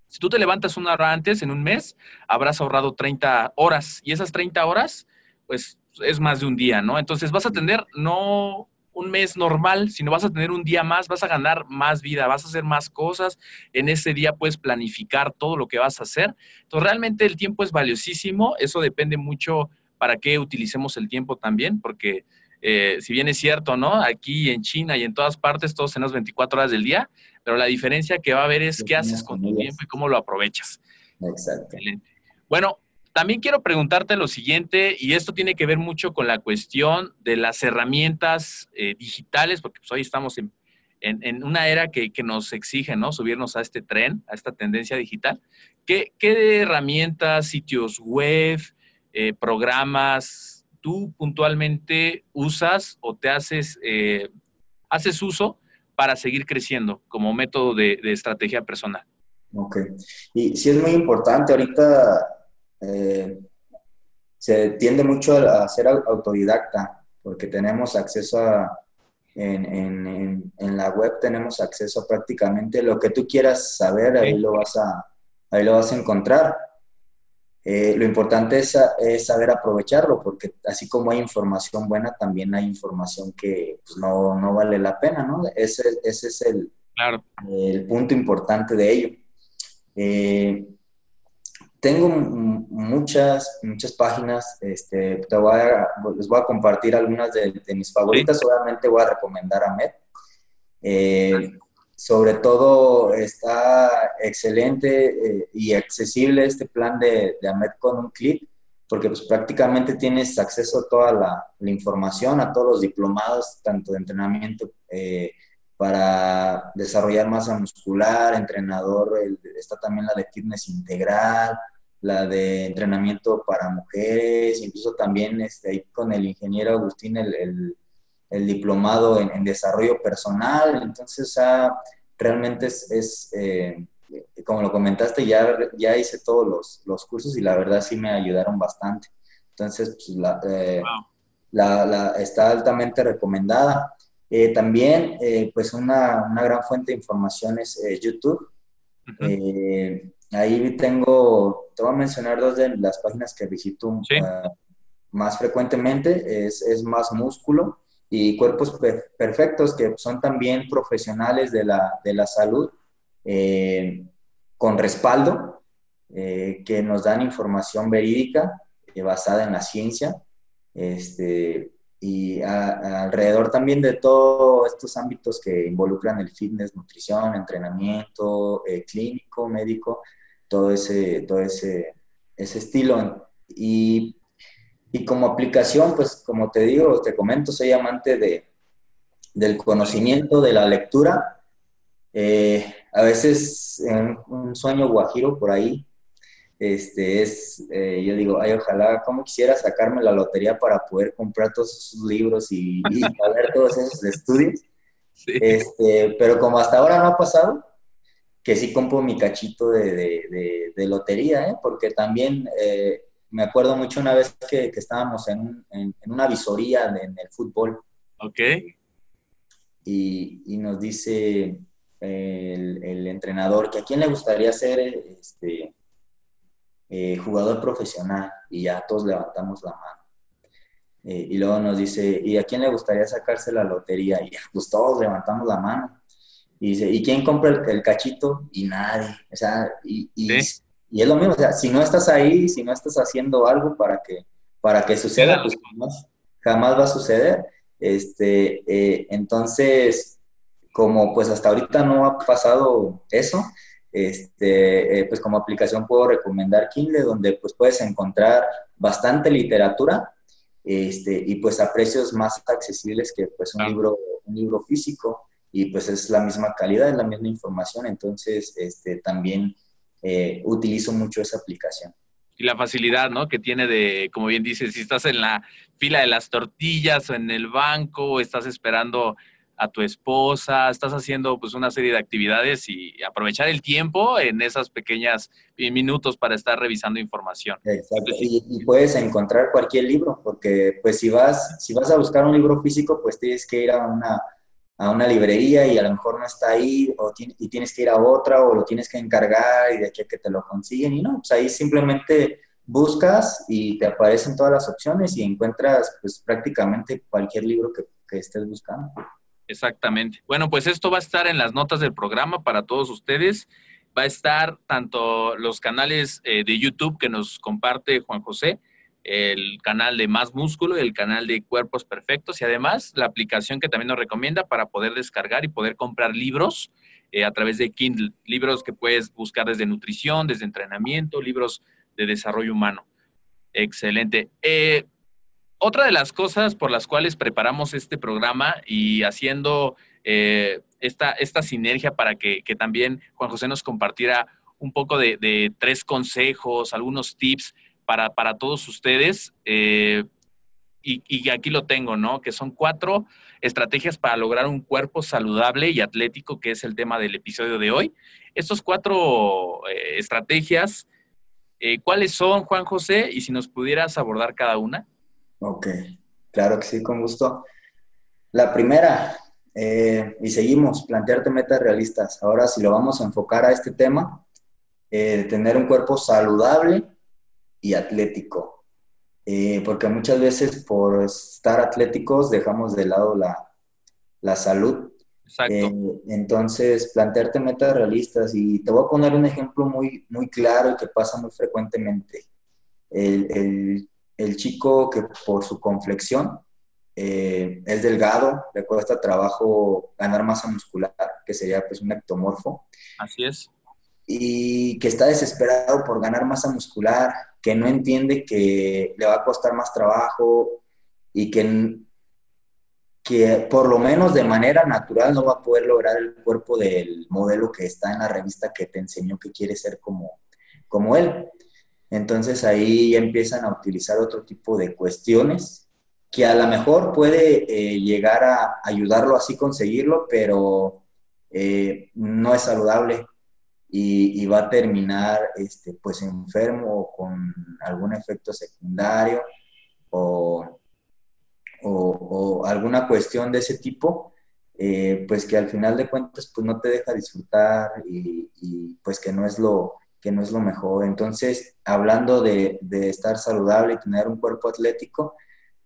Si tú te levantas una hora antes, en un mes, habrás ahorrado 30 horas y esas 30 horas, pues es más de un día, ¿no? Entonces vas a tener no un mes normal, sino vas a tener un día más, vas a ganar más vida, vas a hacer más cosas. En ese día puedes planificar todo lo que vas a hacer. Entonces realmente el tiempo es valiosísimo, eso depende mucho para qué utilicemos el tiempo también, porque eh, si bien es cierto, ¿no? Aquí en China y en todas partes todos tenemos 24 horas del día, pero la diferencia que va a haber es qué haces con tu tiempo y cómo lo aprovechas. Exacto. Bueno, también quiero preguntarte lo siguiente, y esto tiene que ver mucho con la cuestión de las herramientas eh, digitales, porque pues, hoy estamos en, una era que, nos exige, ¿no? Subirnos a este tren, a esta tendencia digital. ¿Qué, herramientas, sitios web, eh, programas, tú puntualmente usas o te haces, eh, haces uso para seguir creciendo como método de, estrategia personal. Ok. Y sí es muy importante, ahorita eh, se tiende mucho a ser autodidacta porque tenemos acceso a, en, la web tenemos acceso a prácticamente lo que tú quieras saber, ahí lo vas a, ahí lo vas a encontrar. Eh, lo importante es, saber aprovecharlo, porque así como hay información buena, también hay información que pues, no, vale la pena, ¿no? Ese, es el, el punto importante de ello. Eh, tengo muchas, muchas páginas, este, te voy a, les voy a compartir algunas de, mis favoritas, obviamente voy a recomendar a Med. Eh, sobre todo está excelente eh, y accesible este plan de, de AMED con un clic, porque pues prácticamente tienes acceso a toda la, información, a todos los diplomados, tanto de entrenamiento eh, para desarrollar masa muscular, entrenador, está también la de fitness integral, la de entrenamiento para mujeres, incluso también este, ahí con el ingeniero Agustín el diplomado en, desarrollo personal, entonces realmente es, eh, como lo comentaste, ya, ya hice todos los, cursos y la verdad sí me ayudaron bastante. Entonces, pues, la, eh, está altamente recomendada. Eh, también, pues una, gran fuente de información es YouTube. ahí tengo, te voy a mencionar dos de las páginas que visito más frecuentemente, es, es Más Músculo y cuerpos perfectos que son también profesionales de la, de la salud eh, con respaldo, eh, que nos dan información verídica eh, basada en la ciencia. Este, y alrededor también de todos estos ámbitos que involucran el fitness, nutrición, entrenamiento clínico, médico, todo ese, todo ese, ese estilo. Y y como aplicación, pues como te digo, te comento, soy amante de, del conocimiento, de la lectura. Eh, a veces en un sueño guajiro por ahí, este es, eh, yo digo, ay, ojalá, como quisiera sacarme la lotería para poder comprar todos esos libros y, y [laughs] todos esos estudios. Este, pero como hasta ahora no ha pasado, que sí compro mi cachito de, de, lotería, ¿eh? porque también eh, me acuerdo mucho una vez que, estábamos en, una visoría en el fútbol. Ok. Y, nos dice el, entrenador que a quién le gustaría ser este, eh, jugador profesional. Y ya todos levantamos la mano. Eh, y luego nos dice, ¿y a quién le gustaría sacarse la lotería? Y pues todos levantamos la mano. Y dice, ¿y quién compra el, cachito? Y nadie. O sea, y, y es lo mismo, o sea, si no estás ahí, si no estás haciendo algo para que, para que suceda, pues jamás, jamás va a suceder. Este, eh, entonces, como pues hasta ahorita no ha pasado eso, este, eh, pues como aplicación puedo recomendar Kindle, donde pues puedes encontrar bastante literatura este, y pues a precios más accesibles que pues un, libro, un libro físico y pues es la misma calidad, es la misma información, entonces este, también eh, utilizo mucho esa aplicación. Y la facilidad, ¿no? Que tiene de, como bien dices, si estás en la fila de las tortillas o en el banco, o estás esperando a tu esposa, estás haciendo pues una serie de actividades y aprovechar el tiempo en esas pequeñas minutos para estar revisando información. Exacto. Y, puedes encontrar cualquier libro, porque pues si vas, si vas a buscar un libro físico, pues tienes que ir a una, a una librería y a lo mejor no está ahí, o y tienes que ir a otra, o lo tienes que encargar y de aquí a que te lo consiguen, y no, pues ahí simplemente buscas y te aparecen todas las opciones y encuentras pues prácticamente cualquier libro que, que estés buscando. Exactamente. Bueno, pues esto va a estar en las notas del programa para todos ustedes. Va a estar tanto los canales eh, de YouTube que nos comparte Juan José, el canal de Más Músculo y el canal de Cuerpos Perfectos y además la aplicación que también nos recomienda para poder descargar y poder comprar libros eh, a través de Kindle. Libros que puedes buscar desde nutrición, desde entrenamiento, libros de desarrollo humano. Excelente. Eh, otra de las cosas por las cuales preparamos este programa y haciendo eh, esta, esta sinergia para que, también Juan José nos compartiera un poco de, tres consejos, algunos tips para, todos ustedes. Eh, y, aquí lo tengo, ¿no? Que son cuatro estrategias para lograr un cuerpo saludable y atlético, que es el tema del episodio de hoy. Estos cuatro eh, estrategias, ¿cuáles son, Juan José? Y si nos pudieras abordar cada una. Ok, claro que sí, con gusto. La primera, eh, y seguimos, plantearte metas realistas. Ahora, si lo vamos a enfocar a este tema, eh, tener un cuerpo saludable y atlético. Eh, porque muchas veces por estar atléticos dejamos de lado la, la salud. Exacto. entonces, plantearte metas realistas. Y te voy a poner un ejemplo muy, muy claro y que pasa muy frecuentemente. El, el el chico que por su conflexión eh, es delgado, le cuesta trabajo ganar masa muscular, que sería pues un ectomorfo. Así es. Y que está desesperado por ganar masa muscular, que no entiende que le va a costar más trabajo y que, que por lo menos de manera natural no va a poder lograr el cuerpo del modelo que está en la revista que te enseñó que quiere ser como, como él. Entonces ahí empiezan a utilizar otro tipo de cuestiones que a lo mejor puede eh, llegar a ayudarlo así conseguirlo, pero eh, no es saludable y, va a terminar este, pues enfermo o con algún efecto secundario o, alguna cuestión de ese tipo, eh, pues que al final de cuentas pues no te deja disfrutar y pues que no es lo, que no es lo mejor. Entonces, hablando de, estar saludable y tener un cuerpo atlético,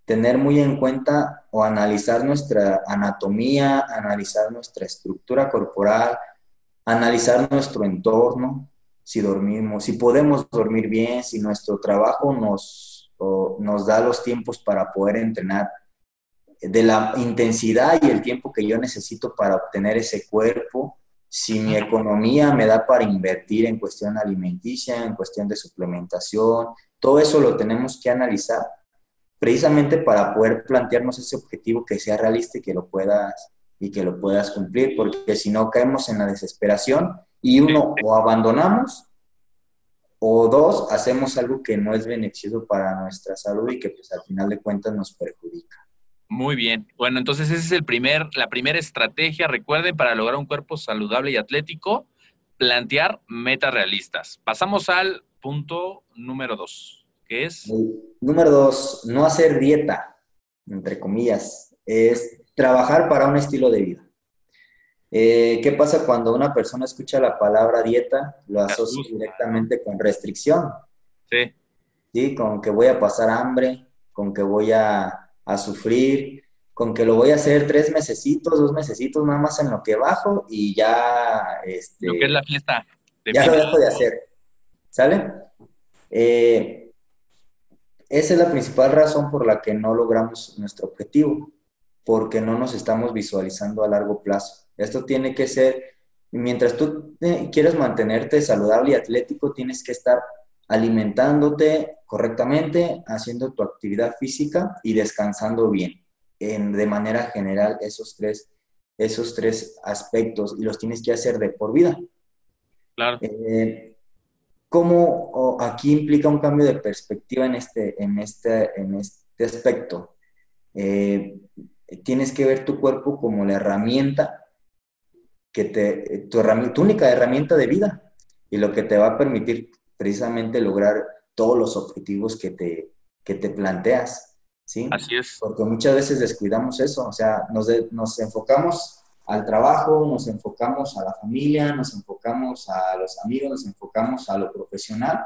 tener muy en cuenta o analizar nuestra anatomía, analizar nuestra estructura corporal, analizar nuestro entorno, si dormimos, si podemos dormir bien, si nuestro trabajo nos, nos da los tiempos para poder entrenar de la intensidad y el tiempo que yo necesito para obtener ese cuerpo, si mi economía me da para invertir en cuestión alimenticia, en cuestión de suplementación, todo eso lo tenemos que analizar precisamente para poder plantearnos ese objetivo que sea realista y que lo puedas y que lo puedas cumplir, porque si no caemos en la desesperación y uno o abandonamos o dos hacemos algo que no es beneficioso para nuestra salud y que pues al final de cuentas nos perjudica. Muy bien. Bueno, entonces esa es el primer, la primera estrategia, recuerden, para lograr un cuerpo saludable y atlético, plantear metas realistas. Pasamos al punto número dos, que es... Número dos, no hacer dieta, entre comillas, es trabajar para un estilo de vida. Eh, ¿Qué pasa cuando una persona escucha la palabra dieta? Lo asocia directamente con restricción. Sí. Sí, con que voy a pasar hambre, con que voy a a sufrir, con que lo voy a hacer tres mesecitos, dos mesecitos nada más en lo que bajo y ya... Este, lo que es la fiesta. ya lo dejo de hacer. ¿Sale? Eh, esa es la principal razón por la que no logramos nuestro objetivo, porque no nos estamos visualizando a largo plazo. Esto tiene que ser, mientras tú eh, quieres mantenerte saludable y atlético, tienes que estar alimentándote correctamente, haciendo tu actividad física y descansando bien. En, de manera general, esos tres, esos tres aspectos y los tienes que hacer de por vida. Claro. Eh, ¿Cómo aquí implica un cambio de perspectiva en este, en este, en este aspecto? Eh, tienes que ver tu cuerpo como la herramienta que te, tu, tu única herramienta de vida y lo que te va a permitir precisamente lograr todos los objetivos que te, que te planteas, ¿sí? Así es. Porque muchas veces descuidamos eso, o sea, nos, nos enfocamos al trabajo, nos enfocamos a la familia, nos enfocamos a los amigos, nos enfocamos a lo profesional,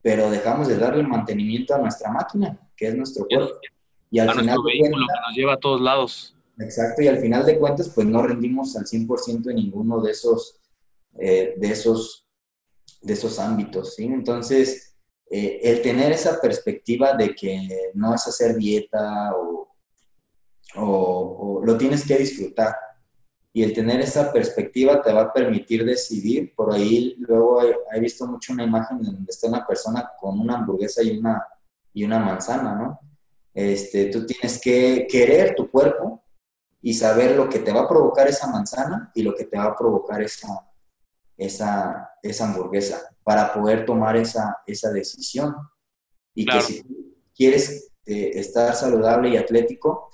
pero dejamos de darle mantenimiento a nuestra máquina, que es nuestro cuerpo. Y al a final nuestro vehículo que nos lleva a todos lados. Exacto, y al final de cuentas, pues no rendimos al 100% en ninguno de esos, eh, de esos, de esos ámbitos, ¿sí? Entonces, eh, el tener esa perspectiva de que no es hacer dieta o, o, o lo tienes que disfrutar, y el tener esa perspectiva te va a permitir decidir. Por ahí luego he, visto mucho una imagen donde está una persona con una hamburguesa y una, y una manzana, ¿no? Este, tú tienes que querer tu cuerpo y saber lo que te va a provocar esa manzana y lo que te va a provocar esa, esa, esa hamburguesa para poder tomar esa, esa decisión. Y que si quieres eh, estar saludable y atlético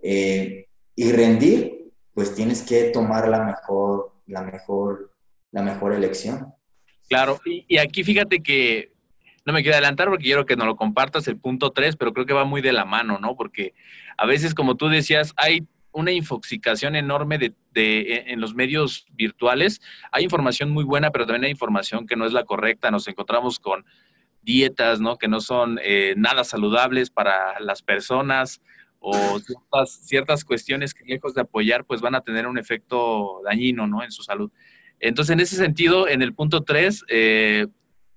eh, y rendir, pues tienes que tomar la mejor, la mejor, la mejor elección. Claro, y, aquí fíjate que no me quiero adelantar porque quiero que nos lo compartas el punto 3, pero creo que va muy de la mano, ¿no? Porque a veces, como tú decías, hay una infoxicación enorme de, de, en los medios virtuales. Hay información muy buena, pero también hay información que no es la correcta. Nos encontramos con dietas, ¿no? Que no son eh, nada saludables para las personas o ciertas, cuestiones que lejos de apoyar, pues van a tener un efecto dañino, ¿no? En su salud. Entonces, en ese sentido, en el punto 3, eh,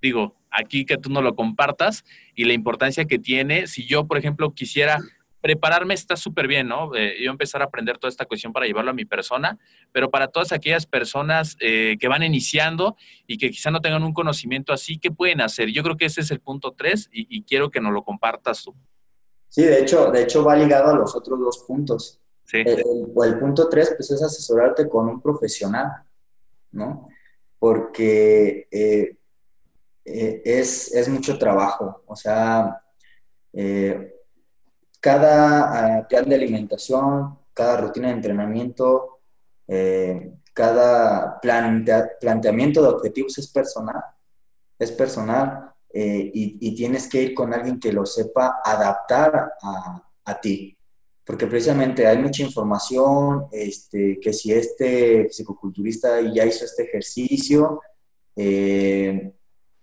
digo, aquí que tú no lo compartas y la importancia que tiene, si yo, por ejemplo, quisiera prepararme, está súper bien, ¿no? Eh, yo empezar a aprender toda esta cuestión para llevarlo a mi persona, pero para todas aquellas personas eh, que van iniciando y que quizá no tengan un conocimiento así, ¿qué pueden hacer? Yo creo que ese es el punto 3 y, y quiero que nos lo compartas tú. Sí, de hecho, de hecho va ligado a los otros dos puntos. Sí. El, el, punto tres, pues es asesorarte con un profesional, ¿no? Porque eh, eh, es, es, mucho trabajo, o sea, eh, cada ah, plan de alimentación, cada rutina de entrenamiento, cada plan, planteamiento de objetivos es personal, es personal eh, y, tienes que ir con alguien que lo sepa adaptar a, a, ti. Porque precisamente hay mucha información, este, que si este psicoculturista ya hizo este ejercicio eh,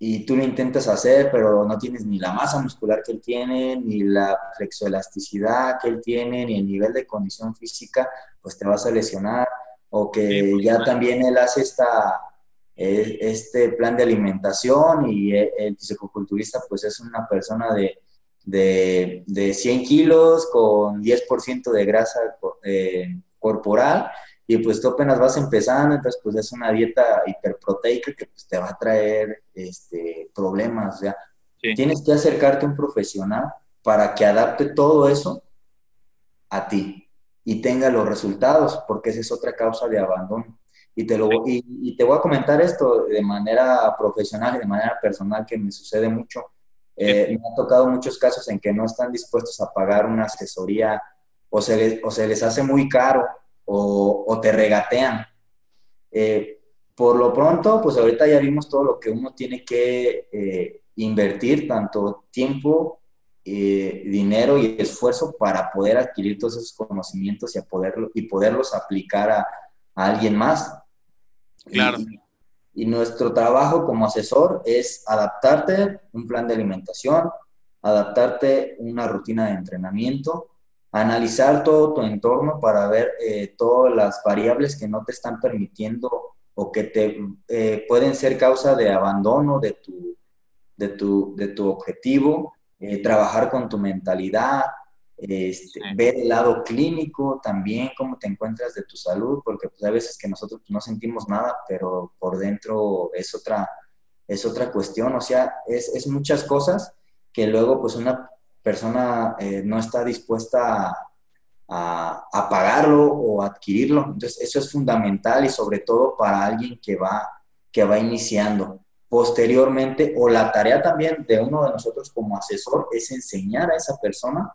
y tú lo intentas hacer, pero no tienes ni la masa muscular que él tiene, ni la flexoelasticidad que él tiene, ni el nivel de condición física, pues te vas a lesionar. O que pues, ya también él hace esta este plan de alimentación y el fisicoculturista pues es una persona de, de, de 100 kilos con 10% de grasa eh, corporal y pues tú apenas vas empezando, entonces pues es una dieta hiperproteica que pues te va a traer este, problemas, o sea, tienes que acercarte a un profesional para que adapte todo eso a ti y tenga los resultados, porque esa es otra causa de abandono. Y te, lo, y, te voy a comentar esto de manera profesional y de manera personal que me sucede mucho. Eh, me han tocado muchos casos en que no están dispuestos a pagar una asesoría o se les, o se les hace muy caro o, o te regatean. Eh, por lo pronto, pues ahorita ya vimos todo lo que uno tiene que eh, invertir, tanto tiempo, dinero y esfuerzo para poder adquirir todos esos conocimientos y, poderlo, y poderlos aplicar a, a alguien más. Claro. Y, nuestro trabajo como asesor es adaptarte un plan de alimentación, adaptarte una rutina de entrenamiento, analizar todo tu entorno para ver eh, todas las variables que no te están permitiendo o que te eh, pueden ser causa de abandono de tu, de tu, de tu objetivo, eh, trabajar con tu mentalidad, este, ver el lado clínico también, cómo te encuentras de tu salud, porque pues, hay veces que nosotros no sentimos nada, pero por dentro es otra, es otra cuestión, o sea, es, es muchas cosas que luego pues una persona eh, no está dispuesta a, pagarlo o adquirirlo. Entonces, eso es fundamental y sobre todo para alguien que va, que va iniciando. Posteriormente, o la tarea también de uno de nosotros como asesor es enseñar a esa persona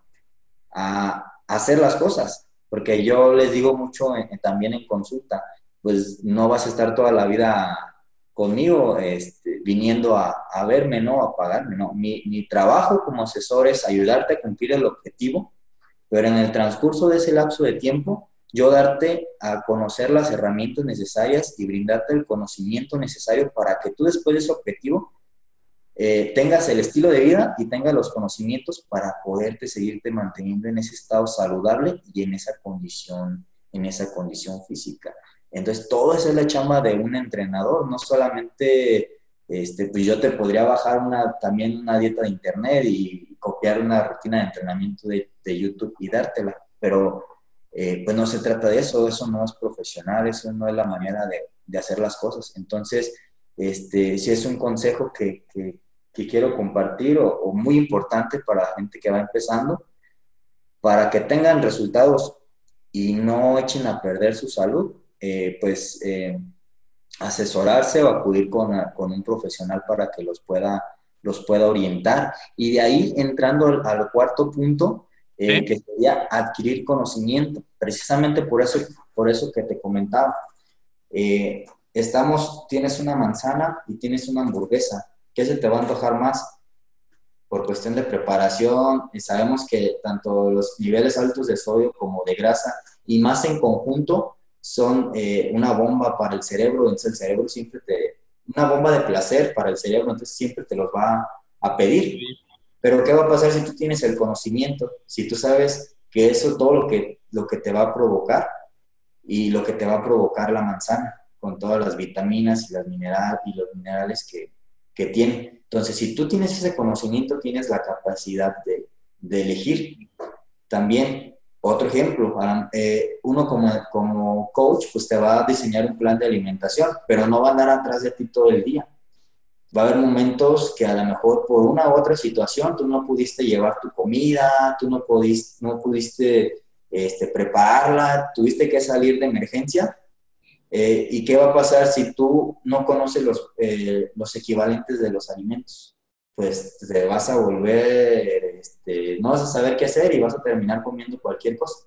a, hacer las cosas, porque yo les digo mucho también en consulta, pues no vas a estar toda la vida conmigo este, viniendo a, verme, ¿no? A pagarme, ¿no? Mi, trabajo como asesor es ayudarte a cumplir el objetivo pero en el transcurso de ese lapso de tiempo, yo darte a conocer las herramientas necesarias y brindarte el conocimiento necesario para que tú después de ese objetivo eh, tengas el estilo de vida y tengas los conocimientos para poderte seguirte manteniendo en ese estado saludable y en esa condición, en esa condición física. Entonces, todo eso es la chamba de un entrenador, no solamente, este, pues yo te podría bajar una, también una dieta de internet y copiar una rutina de entrenamiento de, YouTube y dártela, pero eh, pues no se trata de eso, eso no es profesional, eso no es la manera de, hacer las cosas. Entonces, este, si es un consejo que, quiero compartir o, muy importante para la gente que va empezando, para que tengan resultados y no echen a perder su salud, eh, pues eh, asesorarse o acudir con, con, un profesional para que los pueda los pueda orientar. Y de ahí entrando al, cuarto punto, eh, que sería adquirir conocimiento, precisamente por eso, por eso que te comentaba. Estamos, tienes una manzana y tienes una hamburguesa, ¿qué se te va a antojar más? Por cuestión de preparación, y sabemos que tanto los niveles altos de sodio como de grasa, y más en conjunto, son eh, una bomba para el cerebro, entonces el cerebro siempre te, una bomba de placer para el cerebro, entonces siempre te los va a pedir. Pero ¿qué va a pasar si tú tienes el conocimiento? Si tú sabes que eso es todo lo que, lo que te va a provocar y lo que te va a provocar la manzana, con todas las vitaminas y, las mineral, y los minerales que, que tiene. Entonces, si tú tienes ese conocimiento, tienes la capacidad de, de elegir. También otro ejemplo, eh, uno como, coach, pues te va a diseñar un plan de alimentación, pero no va a andar atrás de ti todo el día. Va a haber momentos que a lo mejor por una u otra situación tú no pudiste llevar tu comida, tú no pudiste, este, prepararla, tuviste que salir de emergencia. Eh, ¿Y qué va a pasar si tú no conoces los, eh, los equivalentes de los alimentos? Pues te vas a volver, este, no vas a saber qué hacer y vas a terminar comiendo cualquier cosa.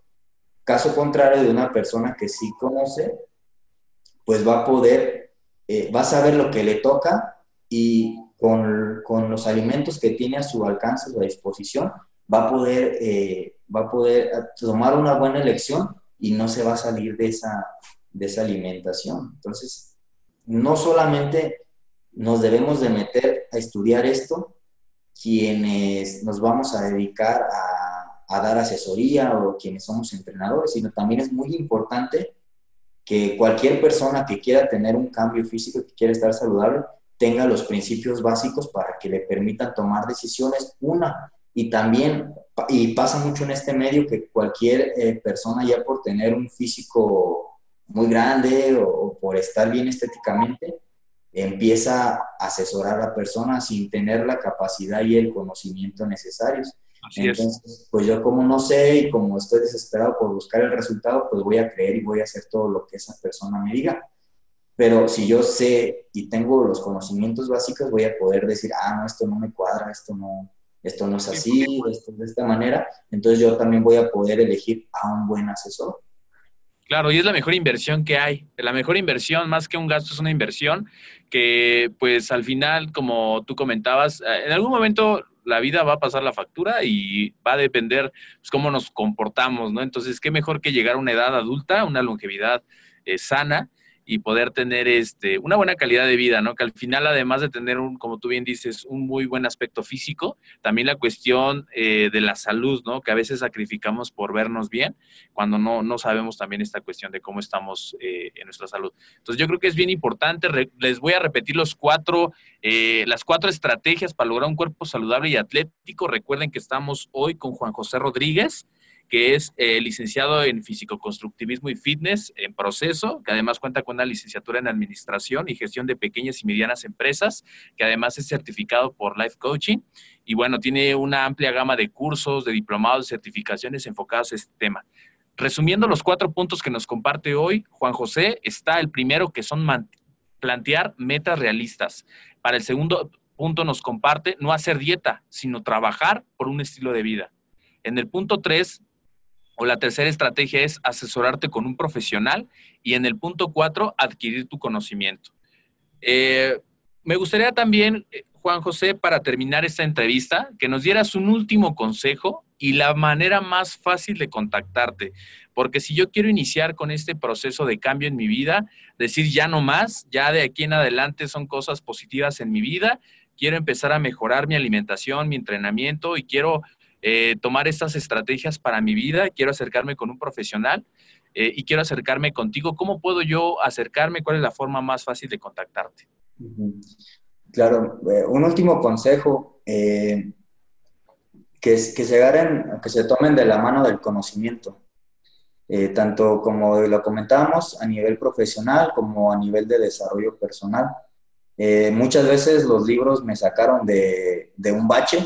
Caso contrario de una persona que sí conoce, pues va a poder, eh, va a saber lo que le toca y con, con, los alimentos que tiene a su alcance, a su disposición, va a poder, eh, va a poder tomar una buena elección y no se va a salir de esa, de esa alimentación. Entonces, no solamente nos debemos de meter a estudiar esto quienes nos vamos a dedicar a, dar asesoría o quienes somos entrenadores, sino también es muy importante que cualquier persona que quiera tener un cambio físico, que quiera estar saludable, tenga los principios básicos para que le permitan tomar decisiones. Una, y también, y pasa mucho en este medio que cualquier eh, persona ya por tener un físico muy grande o por estar bien estéticamente, empieza a asesorar a la persona sin tener la capacidad y el conocimiento necesarios. Entonces, pues yo como no sé y como estoy desesperado por buscar el resultado, pues voy a creer y voy a hacer todo lo que esa persona me diga. Pero si yo sé y tengo los conocimientos básicos, voy a poder decir, ah, no, esto no me cuadra, esto no, esto no es así, esto de esta manera. Entonces yo también voy a poder elegir a un buen asesor. Claro, y es la mejor inversión que hay. La mejor inversión, más que un gasto, es una inversión que, pues, al final, como tú comentabas, eh, en algún momento la vida va a pasar la factura y va a depender pues, cómo nos comportamos, ¿no? Entonces, qué mejor que llegar a una edad adulta, una longevidad eh, sana y poder tener este, una buena calidad de vida, ¿no? Que al final, además de tener un, como tú bien dices, un muy buen aspecto físico, también la cuestión eh, de la salud, ¿no? Que a veces sacrificamos por vernos bien cuando no, no sabemos también esta cuestión de cómo estamos eh, en nuestra salud. Entonces, yo creo que es bien importante, les voy a repetir los cuatro, eh, las cuatro estrategias para lograr un cuerpo saludable y atlético. Recuerden que estamos hoy con Juan José Rodríguez que es eh, licenciado en Físico-Constructivismo y Fitness en proceso, que además cuenta con una licenciatura en Administración y Gestión de Pequeñas y Medianas Empresas, que además es certificado por Life Coaching. Y bueno, tiene una amplia gama de cursos, de diplomados, de certificaciones enfocados a este tema. Resumiendo los cuatro puntos que nos comparte hoy, Juan José, está el primero que son plantear metas realistas. Para el segundo punto nos comparte no hacer dieta, sino trabajar por un estilo de vida. En el punto tres, o la tercera estrategia es asesorarte con un profesional. Y en el punto cuatro, adquirir tu conocimiento. Eh, me gustaría también, eh, Juan José, para terminar esta entrevista, que nos dieras un último consejo y la manera más fácil de contactarte. Porque si yo quiero iniciar con este proceso de cambio en mi vida, decir ya no más, ya de aquí en adelante son cosas positivas en mi vida, quiero empezar a mejorar mi alimentación, mi entrenamiento y quiero eh, tomar estas estrategias para mi vida, quiero acercarme con un profesional eh, y quiero acercarme contigo. ¿Cómo puedo yo acercarme? ¿Cuál es la forma más fácil de contactarte? Claro, eh, un último consejo, que, que, se agarren, que se tomen de la mano del conocimiento, tanto como lo comentábamos a nivel profesional como a nivel de desarrollo personal. muchas veces los libros me sacaron de, de un bache,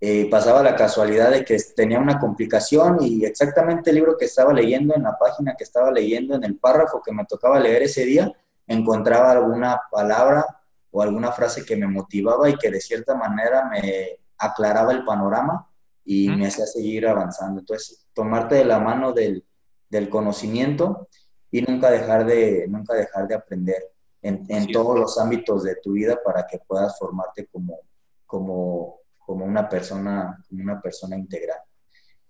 eh, pasaba la casualidad de que tenía una complicación y exactamente el libro que estaba leyendo, en la página que estaba leyendo, en el párrafo que me tocaba leer ese día, encontraba alguna palabra o alguna frase que me motivaba y que de cierta manera me aclaraba el panorama y me hacía seguir avanzando. Entonces, tomarte de la mano del, del conocimiento y nunca dejar de, nunca dejar de aprender en, en todos los ámbitos de tu vida para que puedas formarte como, como como una persona, como una persona integral.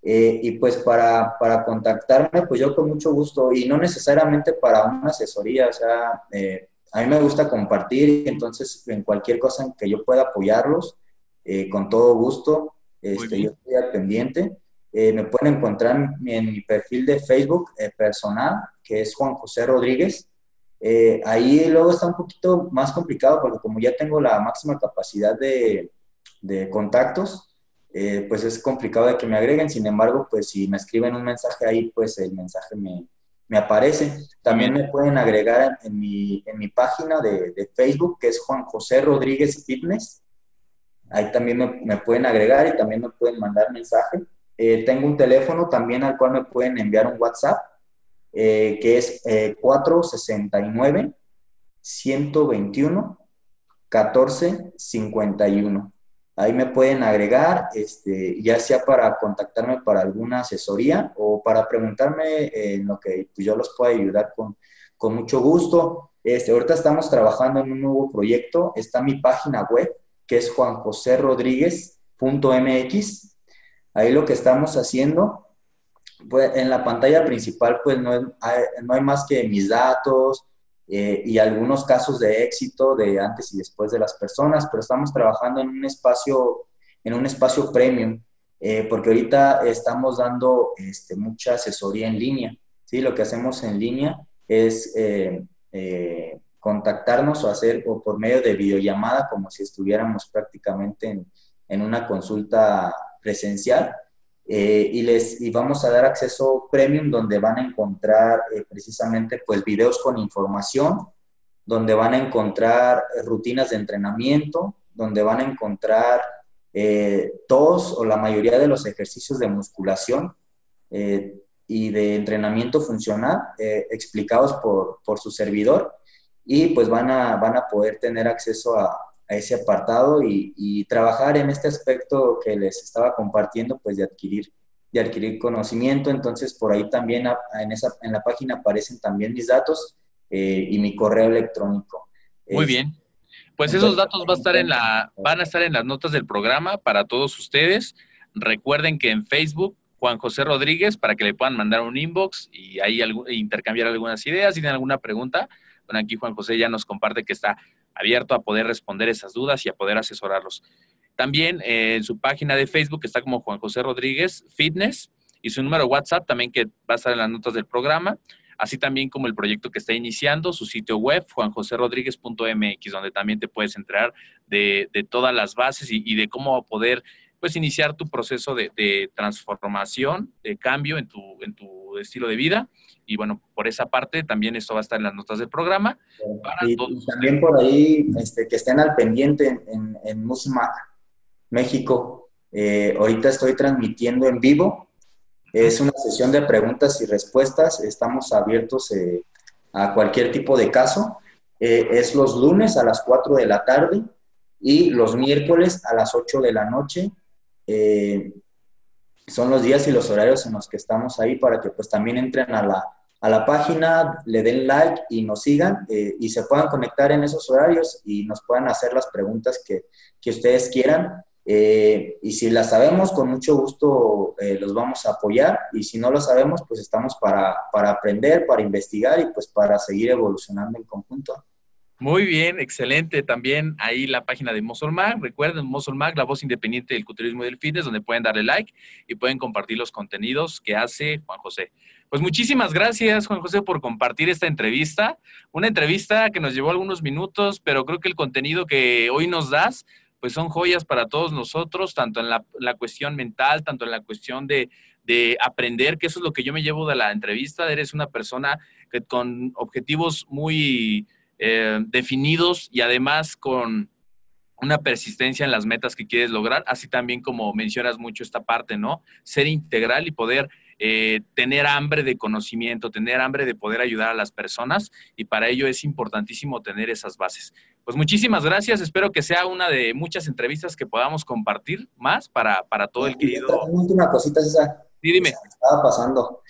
Eh, y pues para, para, contactarme, pues yo con mucho gusto, y no necesariamente para una asesoría, o sea, eh, a mí me gusta compartir, entonces en cualquier cosa en que yo pueda apoyarlos, eh, con todo gusto, este, yo estoy al pendiente. me pueden encontrar en, mi perfil de Facebook personal, que es Juan José Rodríguez. ahí luego está un poquito más complicado porque como ya tengo la máxima capacidad de, de contactos, eh, pues es complicado de que me agreguen. Sin embargo, pues si me escriben un mensaje ahí, pues el mensaje me, me aparece. También me pueden agregar en mi, en mi página de, de, Facebook, que es Juan José Rodríguez Fitness. Ahí también me, pueden agregar y también me pueden mandar mensaje. Eh, tengo un teléfono también al cual me pueden enviar un WhatsApp, eh, que es 469 121 1451. Ahí me pueden agregar, este, ya sea para contactarme para alguna asesoría o para preguntarme en lo que pues, yo los pueda ayudar con, con mucho gusto. Este, ahorita estamos trabajando en un nuevo proyecto. Está mi página web, que es juanjoserodríguez.mx. Ahí lo que estamos haciendo, pues, en la pantalla principal, pues no no hay más que mis datos, eh, y algunos casos de éxito de antes y después de las personas, pero estamos trabajando en un espacio, en un espacio premium, eh, porque ahorita estamos dando este, mucha asesoría en línea. ¿sí? Lo que hacemos en línea es eh, contactarnos o hacer o por medio de videollamada, como si estuviéramos prácticamente en, en una consulta presencial eh, y les y vamos a dar acceso premium donde van a encontrar eh, precisamente pues videos con información, donde van a encontrar rutinas de entrenamiento, donde van a encontrar eh, todos o la mayoría de los ejercicios de musculación y de entrenamiento funcional explicados por, por, su servidor. Y pues van a, van a poder tener acceso a, a ese apartado y, trabajar en este aspecto que les estaba compartiendo, pues de adquirir, de adquirir conocimiento. Entonces, por ahí también en, esa, en la página aparecen también mis datos eh, y mi correo electrónico. Muy bien. Pues esos datos va a estar en la, van a estar en las notas del programa para todos ustedes. Recuerden que en Facebook Juan José Rodríguez para que le puedan mandar un inbox y ahí intercambiar algunas ideas. Si tienen alguna pregunta, bueno, aquí Juan José ya nos comparte que está abierto a poder responder esas dudas y a poder asesorarlos. También eh, en su página de Facebook está como Juan José Rodríguez Fitness y su número WhatsApp también que va a estar en las notas del programa, así también como el proyecto que está iniciando, su sitio web, juanjoserodríguez.mx, donde también te puedes enterar de, todas las bases y, de cómo poder pues iniciar tu proceso de, transformación, de cambio en tu, en tu estilo de vida. Y bueno, por esa parte también esto va a estar en las notas del programa. y, también por ahí este, que estén al pendiente en, en México. Eh, ahorita estoy transmitiendo en vivo. Es una sesión de preguntas y respuestas. Estamos abiertos eh, a cualquier tipo de caso. Eh, es los lunes a las 4 de la tarde y los miércoles a las 8 de la noche. Son los días y los horarios en los que estamos ahí para que pues también entren a la, a la página, le den like y nos sigan y se puedan conectar en esos horarios y nos puedan hacer las preguntas que, que ustedes quieran. Eh, y si la sabemos, con mucho gusto eh, los vamos a apoyar. Y si no lo sabemos, pues estamos para, para aprender, para investigar y pues para seguir evolucionando en conjunto. Muy bien, excelente. También ahí la página de Mag. Recuerden, Mag, la voz independiente del culturismo y del fitness, donde pueden darle like y pueden compartir los contenidos que hace Juan José. Pues muchísimas gracias, Juan José, por compartir esta entrevista. Una entrevista que nos llevó algunos minutos, pero creo que el contenido que hoy nos das pues son joyas para todos nosotros, tanto en la, cuestión mental, tanto en la cuestión de, aprender, que eso es lo que yo me llevo de la entrevista. Eres una persona que, con objetivos muy eh, definidos y además con una persistencia en las metas que quieres lograr, así también como mencionas mucho esta parte, ¿no? Ser integral y poder eh, tener hambre de conocimiento, tener hambre de poder ayudar a las personas y para ello es importantísimo tener esas bases. Pues muchísimas gracias. Espero que sea una de muchas entrevistas que podamos compartir más para, todo el querido. Una última cosita, César. Sí, dime. estaba pasando.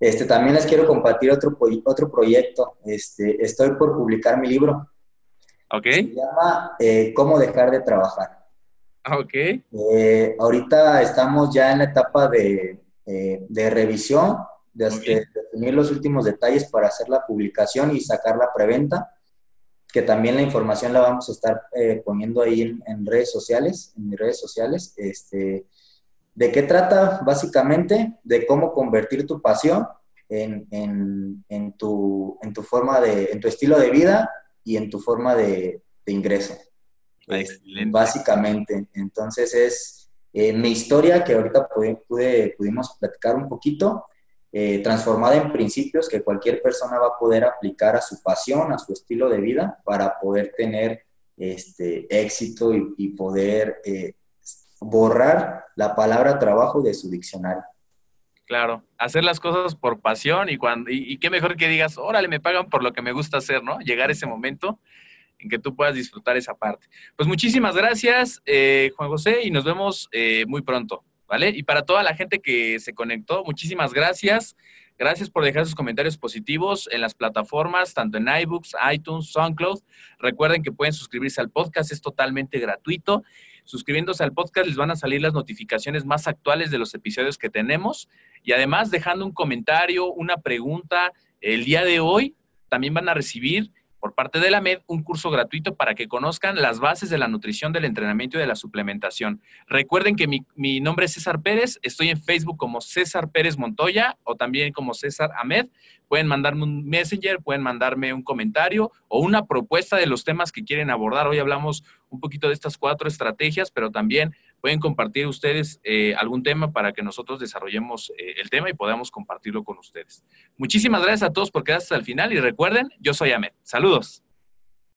Este, también les quiero compartir otro, otro proyecto. Este, estoy por publicar mi libro. Ok. Se llama eh, Cómo dejar de trabajar. Ah, ok. Eh, ahorita estamos ya en la etapa de, eh, de revisión, de, de definir los últimos detalles para hacer la publicación y sacar la preventa que también la información la vamos a estar eh, poniendo ahí en, redes sociales, en mis redes sociales. Este, ¿De qué trata? Básicamente de cómo convertir tu pasión en, en, tu, en tu forma de, en tu estilo de vida y en tu forma de, ingreso. Básicamente. Entonces es eh, mi historia que ahorita pude, pudimos platicar un poquito eh, transformada en principios que cualquier persona va a poder aplicar a su pasión, a su estilo de vida, para poder tener este, éxito y, poder eh, borrar la palabra trabajo de su diccionario. Claro, hacer las cosas por pasión y, cuando, y, qué mejor que digas, órale, me pagan por lo que me gusta hacer, ¿no? Llegar a ese momento en que tú puedas disfrutar esa parte. Pues muchísimas gracias, eh, Juan José, y nos vemos muy pronto. ¿vale? Y para toda la gente que se conectó, muchísimas gracias. Gracias por dejar sus comentarios positivos en las plataformas, tanto en iBooks, iTunes, SoundCloud. Recuerden que pueden suscribirse al podcast, es totalmente gratuito. Suscribiéndose al podcast les van a salir las notificaciones más actuales de los episodios que tenemos. Y además, dejando un comentario, una pregunta, el día de hoy también van a recibir por parte de la MED un curso gratuito para que conozcan las bases de la nutrición, del entrenamiento y de la suplementación. Recuerden que mi, nombre es César Pérez, estoy en Facebook como César Pérez Montoya o también como César Ahmed. Pueden mandarme un messenger, pueden mandarme un comentario o una propuesta de los temas que quieren abordar. Hoy hablamos un poquito de estas cuatro estrategias, pero también pueden compartir ustedes eh, algún tema para que nosotros desarrollemos eh, el tema y podamos compartirlo con ustedes. Muchísimas gracias a todos por quedarse hasta el final y recuerden, yo soy Ahmed. Saludos.